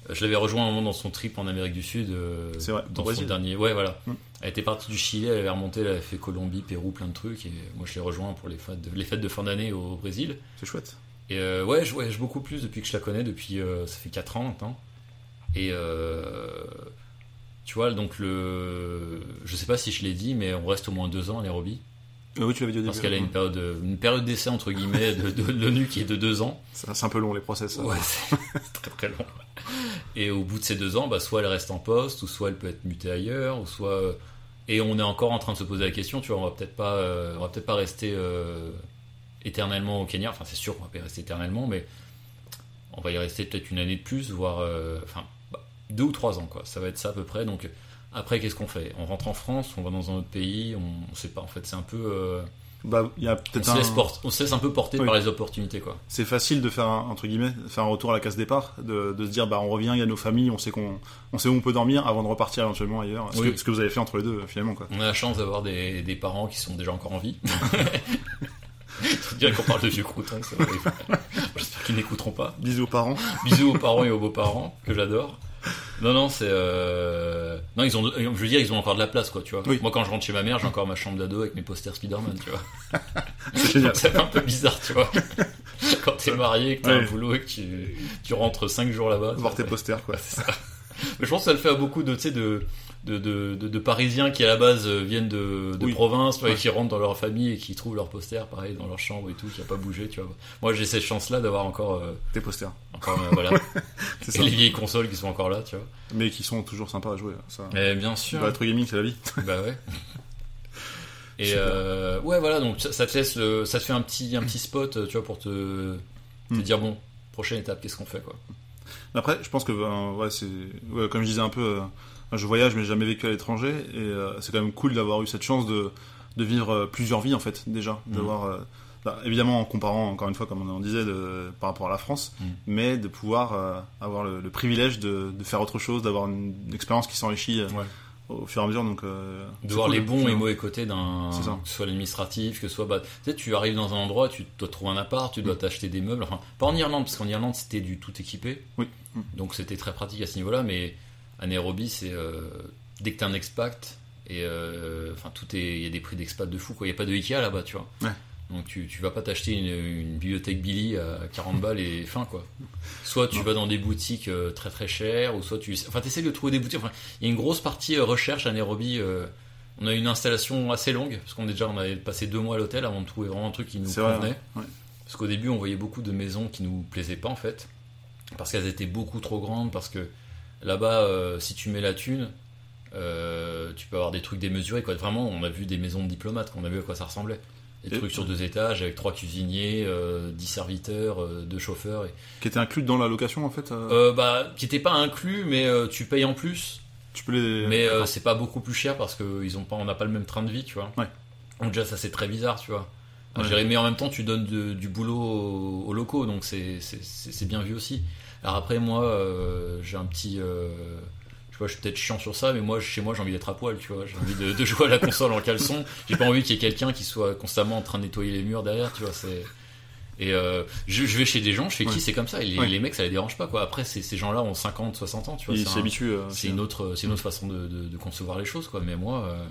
Je l'avais rejoint un moment dans son trip en Amérique du Sud. euh, C'est vrai, dans son Brésil. dernier. Ouais, voilà. Mhm. Elle était partie du Chili, elle avait remonté, elle avait fait Colombie, Pérou, plein de trucs. Et moi, je l'ai rejoint pour les fêtes de, les fêtes de fin d'année au Brésil. C'est chouette. Et euh, ouais, je voyage beaucoup plus depuis que je la connais, depuis ça fait 4 ans maintenant. Et tu vois, donc le. Je sais pas si je l'ai dit, mais on reste au moins 2 ans à Nairobi. Euh, oui, tu l'avais dit au Parce qu'elle a une période, une période d'essai, entre guillemets, de, de, de l'ONU qui est de 2 ans. C'est un peu long les process. Ouais, c'est très très long. Et au bout de ces deux ans, bah, soit elle reste en poste, ou soit elle peut être mutée ailleurs, ou soit. Et on est encore en train de se poser la question, tu vois, on va peut-être pas, euh, on va peut-être pas rester euh, éternellement au Kenya. Enfin, c'est sûr qu'on va pas y rester éternellement, mais on va y rester peut-être une année de plus, voire, euh, enfin, bah, deux ou trois ans, quoi. Ça va être ça à peu près. Donc après, qu'est-ce qu'on fait? On rentre en France, on va dans un autre pays, on, on sait pas. En fait, c'est un peu, euh, Bah, il y a on peut-être se, un. laisse porte- on se laisse un peu porter Oui. par les opportunités, quoi. C'est facile de faire un, entre guillemets, faire un retour à la case départ, de, de se dire bah on revient, il y a nos familles, on sait qu'on, on sait où on peut dormir avant de repartir éventuellement ailleurs. Ce, Oui. que, ce que vous avez fait entre les deux finalement quoi. On a la chance d'avoir des, des parents qui sont déjà encore en vie. Je dirais qu'on parle de vieux croutons. J'espère qu'ils n'écouteront pas. Bisous aux parents. Bisous aux parents et aux beaux-parents, que j'adore. Non, non, c'est. Euh... Non, ils ont. Je veux dire, ils ont encore de la place, quoi, tu vois. Oui. Moi, quand je rentre chez ma mère, j'ai encore ma chambre d'ado avec mes posters Spider-Man, tu vois. C'est génial. C'est un peu bizarre, tu vois. Quand t'es marié, que t'as Ouais. un boulot et que tu, tu rentres 5 jours là-bas. Voir ça- tes posters quoi. mais je pense que ça le fait à beaucoup de, tu sais, de, de, de, de- de Parisiens qui à la base euh, viennent de, Oui. province, Ouais. qui rentrent dans leur famille et qui trouvent leur poster pareil dans leur chambre et tout, qui a pas bougé, tu vois. Moi j'ai cette chance-là d'avoir encore, euh, Tes posters. encore euh, voilà, C'est et ça. les vieilles consoles qui sont encore là, tu vois. Mais qui sont toujours sympas à jouer. Ça. Mais bien sûr, Bah, gaming c'est la vie. bah ouais. Et euh, ouais voilà donc ça, ça te laisse le, ça te fait un petit un petit spot tu vois pour te, te Hmm. dire bon prochaine étape qu'est-ce qu'on fait quoi. Après, je pense que, ben, ouais, c'est, ouais, comme je disais un peu, je voyage, mais j'ai jamais vécu à l'étranger, et euh, c'est quand même cool d'avoir eu cette chance de, de vivre euh, plusieurs vies en fait, déjà, Mhm. d'avoir, euh, bah, évidemment en comparant encore une fois, comme on disait, de, par rapport à la France, Mhm. mais de pouvoir euh, avoir le, le privilège de, de faire autre chose, d'avoir une, une expérience qui s'enrichit Ouais. au fur et à mesure, donc. De voir cool, les bons et mauvais côtés d'un C'est ça. que ce soit l'administratif que ce soit bah, tu sais tu arrives dans un endroit tu dois trouver un appart tu dois Mm. t'acheter des meubles enfin pas en Irlande parce qu'en Irlande c'était du tout équipé Oui. Mm. donc c'était très pratique à ce niveau là mais à Nairobi c'est euh, dès que t'es un expat et euh, enfin tout est il y a des prix d'expat de fou quoi il y a pas de Ikea là-bas tu vois Ouais. donc tu, tu vas pas t'acheter une, une bibliothèque Billy à 40 balles et fin quoi soit tu Non. vas dans des boutiques euh, très très chères ou soit tu enfin t'essaies de trouver des boutiques enfin, il y a une grosse partie euh, recherche à Nairobi euh, on a eu une installation assez longue, parce qu'on déjà on avait passé deux mois à l'hôtel avant de trouver vraiment un truc qui nous vrai, convenait. ouais. Parce qu'au début, on voyait beaucoup de maisons qui nous plaisaient pas en fait, parce qu'elles étaient beaucoup trop grandes, parce que là-bas, euh, si tu mets la thune, euh, tu peux avoir des trucs démesurés. Quoi. Vraiment, on a vu des maisons de diplomates, on a vu à quoi ça ressemblait. Des Et- trucs sur deux étages avec trois cuisiniers, euh, dix serviteurs, euh, deux chauffeurs. Et... Qui était inclus dans la location en fait. euh, Euh, bah, qui n'étaient pas inclus, mais euh, tu payes en plus. tu peux les. Mais euh, c'est pas beaucoup plus cher parce que ils ont pas, on n'a pas le même train de vie, tu vois. Ouais. Donc déjà ça c'est très bizarre, tu vois. Ouais. mais en même temps tu donnes de- du boulot aux, aux locaux, donc c'est bien vu aussi. Alors après moi euh, j'ai un petit, euh, tu vois, je suis peut-être chiant sur ça, mais moi chez moi j'ai envie d'être à poil, tu vois. J'ai envie de, de jouer à la console en caleçon. J'ai pas envie qu'il y ait quelqu'un qui soit constamment en train de nettoyer les murs derrière, tu vois. C'est et euh, je, je vais chez des gens, je fais Ouais. qui c'est comme ça. Et les, Ouais. les mecs ça les dérange pas quoi. Après ces gens-là ont 50, 60 ans, tu vois. Ils c'est s'y un- habituent. euh, c'est une autre c'est une autre façon de, de- de concevoir les choses quoi mais moi euh,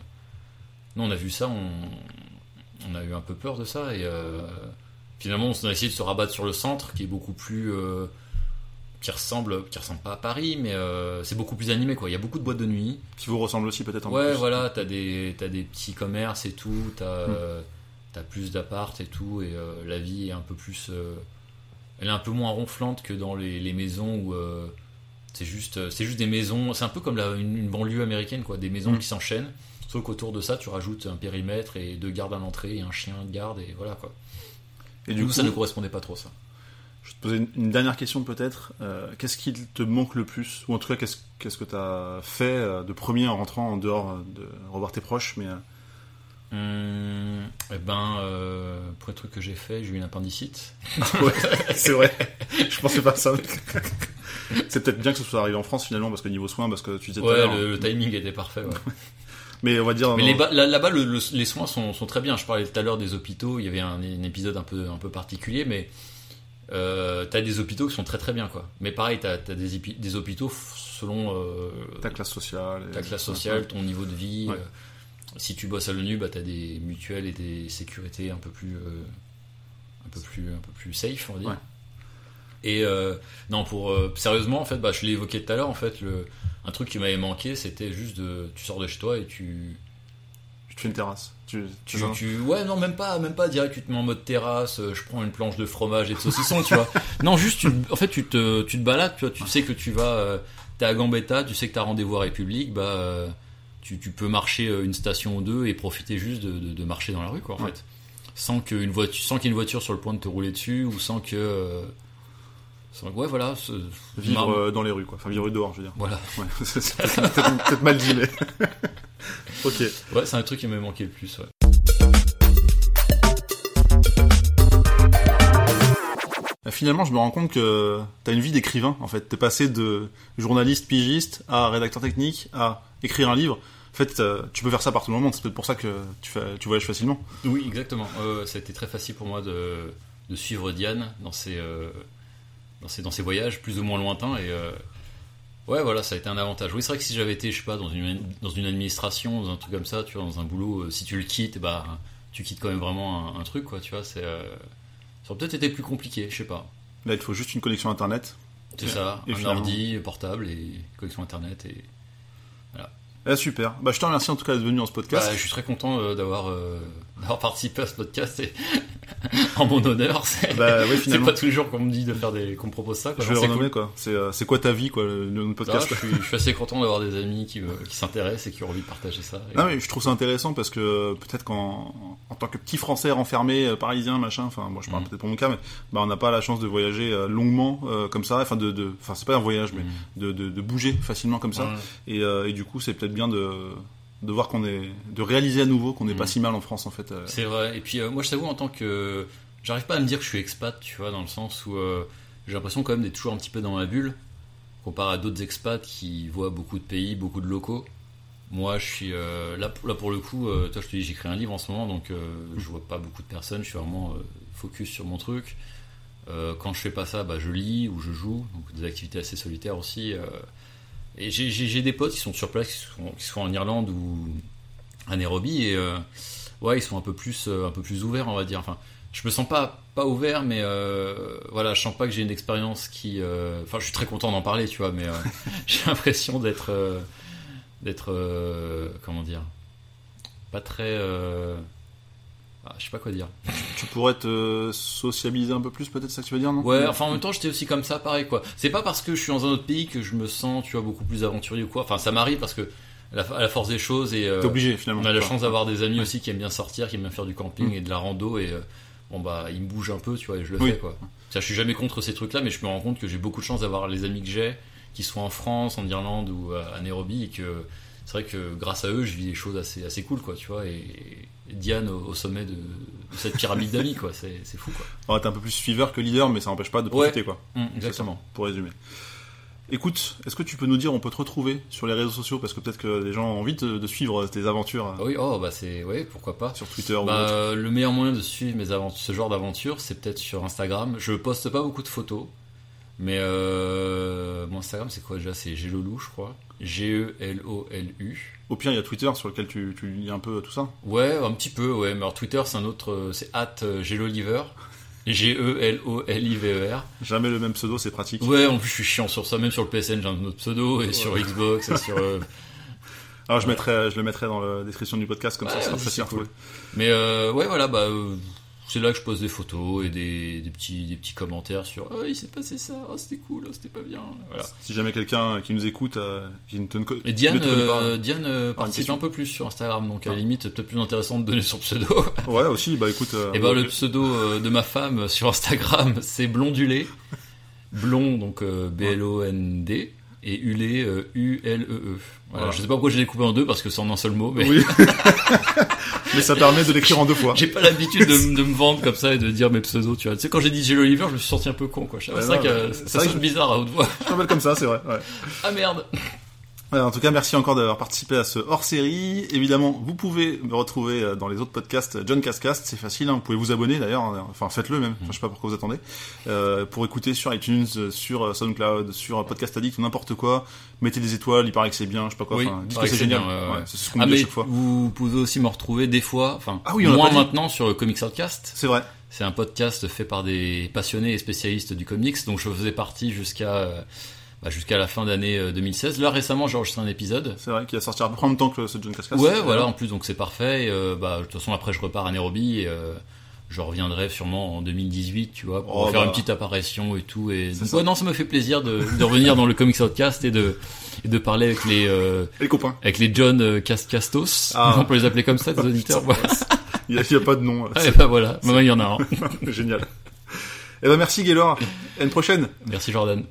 nous on a vu ça on, on a eu un peu peur de ça et euh, finalement on a essayé de se rabattre sur le centre qui est beaucoup plus qui ressemble qui ressemble pas à Paris mais euh, c'est beaucoup plus animé quoi il y a beaucoup de boîtes de nuit Qui vous ressemblent aussi peut-être peu ouais plus. voilà t'as des des petits commerces et tout t'as Mm. euh, t'as plus d'appart et tout et euh, la vie est un peu plus euh, elle est un peu moins ronflante que dans les, les maisons où c'est juste c'est juste des maisons c'est un peu comme la, une, une banlieue américaine quoi des maisons Mm. qui s'enchaînent sauf qu'autour de ça tu rajoutes un périmètre et deux gardes à l'entrée et un chien de garde et voilà quoi Et du coup, ça ne correspondait pas trop ça Je vais te poser une, une dernière question peut-être. Euh, qu'est-ce qui te manque le plus Ou en tout cas, qu'est-ce qu'est-ce que tu as fait euh, de premier en rentrant en dehors euh, de revoir tes proches mais, Hum, eh ben euh, pour les trucs que j'ai fait j'ai eu une appendicite Ouais, c'est vrai. Je pensais pas à ça. c'est peut-être bien que ce soit arrivé en France finalement, parce que niveau soins, parce que tu disais ouais l'heure. le, le timing était parfait ouais. Mais on va dire. Mais non, les là-bas, le- le- les soins sont, sont très bien. Je parlais tout à l'heure des hôpitaux. Il y avait un, un épisode un peu, un peu particulier, mais euh, t'as des hôpitaux qui sont très très bien, quoi. Mais pareil, t'as as des, hôpitaux selon euh, ta classe sociale. ta classe sociale, ton niveau de vie. Ouais. euh, si tu bosses à l'ONU, bah, t'as des mutuelles et des sécurités un peu plus, euh, un peu plus, un peu plus safe, on va dire. Ouais. Et non, pour sérieusement, en fait, bah, je l'ai évoqué tout à l'heure. En fait, le, un truc qui m'avait manqué, c'était juste de, tu sors de chez toi et tu, Tu fais une terrasse. Tu, tu, tu, tu- ouais, non, même pas, même pas direct. Tu te mets en mode terrasse. euh, Je prends une planche de fromage et de saucisson, tu vois. Non, juste, tu, en fait, tu te, tu te balades, tu vois. Tu sais que tu vas, euh, t'es à Gambetta, tu sais que t'as rendez-vous à République, bah, euh, tu, tu peux marcher une station ou deux et profiter juste de, de, de marcher dans la rue, quoi, en Ouais. fait. Sans qu'une voiture, sans qu'il y ait une voiture sur le point de te rouler dessus ou sans que, euh, ouais, voilà. vivre euh, dans les rues, quoi. Enfin, vivre dehors, je veux dire. Voilà. Ouais, c'est peut-être mal dit, mais. ok. Ouais, c'est un truc qui m'a manqué le plus, ouais. Euh, Finalement, je me rends compte que t'as une vie d'écrivain, en fait. T'es passé de journaliste pigiste à rédacteur technique à écrire un livre. En fait, euh, tu peux faire ça partout dans le monde. C'est peut-être pour ça que tu, fais, tu voyages facilement. Oui, exactement. Euh, ça a été très facile pour moi de, de suivre Diane dans ses, euh, dans, ses, dans ses voyages plus ou moins lointains. Et euh, ouais, voilà, ça a été un avantage. Oui, c'est vrai que si j'avais été, je sais pas, dans une, dans une administration, dans un truc comme ça, tu vois, dans un boulot, euh, si tu le quittes, bah, tu quittes quand même vraiment un, un truc, quoi, tu vois. C'est, euh, ça aurait peut-être été plus compliqué, je sais pas. Là, il te faut juste une connexion internet. C'est ça, Et un finalement- ordi portable et connexion internet. Et... Ah, super. Bah, je te remercie en tout cas d'être venu dans ce podcast. Bah, je suis très content d'avoir, d'avoir participé à ce podcast et en mon honneur. C'est, Bah, oui, pas tous les jours qu'on me dit de faire des, qu'on me propose ça. Quoi. je vais renommer, cool. quoi. C'est euh, c'est quoi ta vie, quoi, le, le Ah, podcast je, suis, je suis assez content d'avoir des amis qui, s'intéressent et qui ont envie de partager ça. Non mais je trouve ça intéressant parce que euh, peut-être qu'en en tant que petit français renfermé, euh, parisien, machin, enfin moi je parle Mhm. peut-être pour mon cas, mais bah, on n'a pas la chance de voyager longuement euh, comme ça, enfin de, enfin c'est pas un voyage, mais Mhm. de, de, de bouger facilement comme ça. Euh, et du coup c'est peut-être bien de, de voir qu'on est, de réaliser à nouveau qu'on n'est pas Mhm. si mal en France en fait. euh. C'est vrai. Et puis euh, moi, je t'avoue, en tant que. J'arrive pas à me dire que je suis expat, tu vois, dans le sens où euh, j'ai l'impression quand même d'être toujours un petit peu dans ma bulle, comparé à d'autres expats qui voient beaucoup de pays, beaucoup de locaux. Moi, je suis. euh, là, pour- là, pour le coup, euh, toi, je te dis, j'écris un livre en ce moment, donc euh, je vois pas beaucoup de personnes, je suis vraiment focus sur mon truc. Quand je fais pas ça, bah, je lis ou je joue, donc des activités assez solitaires aussi. Et j'ai- des potes qui sont sur place, qui sont, qui sont en Irlande ou à Nairobi, et euh, ouais, ils sont un peu plus, euh, un peu plus ouverts, on va dire. Enfin, je me sens pas, pas ouvert, mais euh, voilà, je sens pas que j'ai une expérience qui. euh, Enfin, je suis très content d'en parler, tu vois, mais j'ai l'impression d'être, d'être, comment dire, pas très. Euh, ah, je sais pas quoi dire. Tu pourrais te sociabiliser un peu plus peut-être, ça que tu veux dire non? Ouais, enfin en même temps j'étais aussi comme ça, pareil quoi. C'est pas parce que je suis dans un autre pays que je me sens, tu vois, beaucoup plus aventurier ou quoi. Enfin ça m'arrive parce que à la, à la force des choses et euh, T'es obligé finalement. on a la chance d'avoir des amis aussi qui aiment bien sortir, qui aiment bien faire du camping Mm. et de la rando et euh, bon bah ils me bougent un peu, tu vois, et je le Oui. fais quoi. Ça, je suis jamais contre ces trucs-là, mais je me rends compte que j'ai beaucoup de chance d'avoir les amis que j'ai, qui sont en France, en Irlande ou à, à Nairobi et que c'est vrai que grâce à eux, je vis des choses assez assez cool quoi, tu vois. Et, et Diane au, au sommet de, de cette pyramide d'amis quoi, c'est c'est fou quoi. ouais, t'es un peu plus suiveur que leader, mais ça n'empêche pas de profiter quoi. Mm, exactement. pour résumer. Écoute, est-ce que tu peux nous dire, on peut te retrouver sur les réseaux sociaux parce que peut-être que les gens ont envie de, de suivre tes aventures euh, Ah oui, oh bah c'est ouais, pourquoi pas. sur Twitter ou Bah, autre. le meilleur moyen de suivre mes aventures, ce genre d'aventure, c'est peut-être sur Instagram. Je poste pas beaucoup de photos, mais euh, mon Instagram c'est quoi déjà? C'est Gelolu, je crois. G-E-L-O-L-U. Au pire, il y a Twitter sur lequel tu, tu lis un peu tout ça. Ouais, un petit peu, ouais. Mais alors Twitter, c'est un autre, euh, c'est at euh, Geloliver. G-E-L-O-L-I-V-E-R. Jamais le même pseudo, c'est pratique. Ouais, en plus je suis chiant sur ça, même sur le PSN j'ai un autre pseudo et sur Xbox et sur. euh, Alors je mettrai, je le mettrai dans la description du podcast comme ça, Ouais, ça sera vas-y, facile cool. Mais euh, ouais, voilà, bah, euh, c'est là que je pose des photos et des, des petits, des petits commentaires sur Oh, il s'est passé ça, oh, c'était cool, oh, c'était pas bien. Voilà. Si jamais quelqu'un qui nous écoute, euh, qui ne te co- Et Diane, euh, Diane euh, participe question. un peu plus sur Instagram, donc à la Ah. limite, peut-être plus intéressant de donner son pseudo. ouais aussi, bah écoute. et euh, le pseudo de ma femme sur Instagram, c'est Blondulé. Blond, donc B-L-O-N-D, et Ulé, U-L-E-E. Voilà. Voilà. Je sais pas pourquoi j'ai découpé en deux, parce que c'est en un seul mot, mais Oui. Mais ça permet de l'écrire en deux fois. j'ai pas l'habitude de, me vendre comme ça et de dire mes pseudos, tu vois. Tu sais, quand j'ai dit Jello Oliver, je me suis senti un peu con, quoi. C'est vrai que ça sonne bizarre à haute voix. Je m'appelle comme ça, c'est vrai. Ouais. Ah merde en tout cas, merci encore d'avoir participé à ce hors-série. Évidemment, vous pouvez me retrouver euh, dans les autres podcasts John Cascast, c'est facile, hein, vous pouvez vous abonner d'ailleurs, hein, enfin faites-le même, enfin, je sais pas pourquoi vous attendez, euh, pour écouter sur iTunes, euh, sur euh, SoundCloud, sur euh, Podcast Addict, n'importe quoi, mettez des étoiles, il paraît que c'est bien, je sais pas quoi, Oui, enfin, dites que c'est génial, ouais, c'est ce qu'on Ah dit chaque fois. vous pouvez aussi me retrouver des fois, enfin Ah oui, on moins maintenant sur le Comics Outcast. C'est vrai. C'est un podcast fait par des passionnés et spécialistes du comics, dont je faisais partie jusqu'à euh, bah, jusqu'à la fin d'année euh, 2016. Là récemment, j'ai enregistré un épisode. C'est vrai qu'il va sortir à peu près en même temps que ce John Cascas. Ouais, voilà, en plus donc c'est parfait. Et, euh, bah, de toute façon après je repars à Nairobi. Et, euh, je reviendrai sûrement en 2018, tu vois, pour Oh, faire bah. une petite apparition et tout. Et donc, ouais, non, ça me fait plaisir de, de revenir dans le Comics Podcast et de et de parler avec les euh, les copains. avec les John euh, Cas- Castos. Ah. On peut les appeler comme ça, des auditeurs. Il n'y a, a pas de nom. Ah, et bah voilà, maintenant il y en a un. Génial. Eh ben merci Gaylor. À une prochaine. Merci Jordan.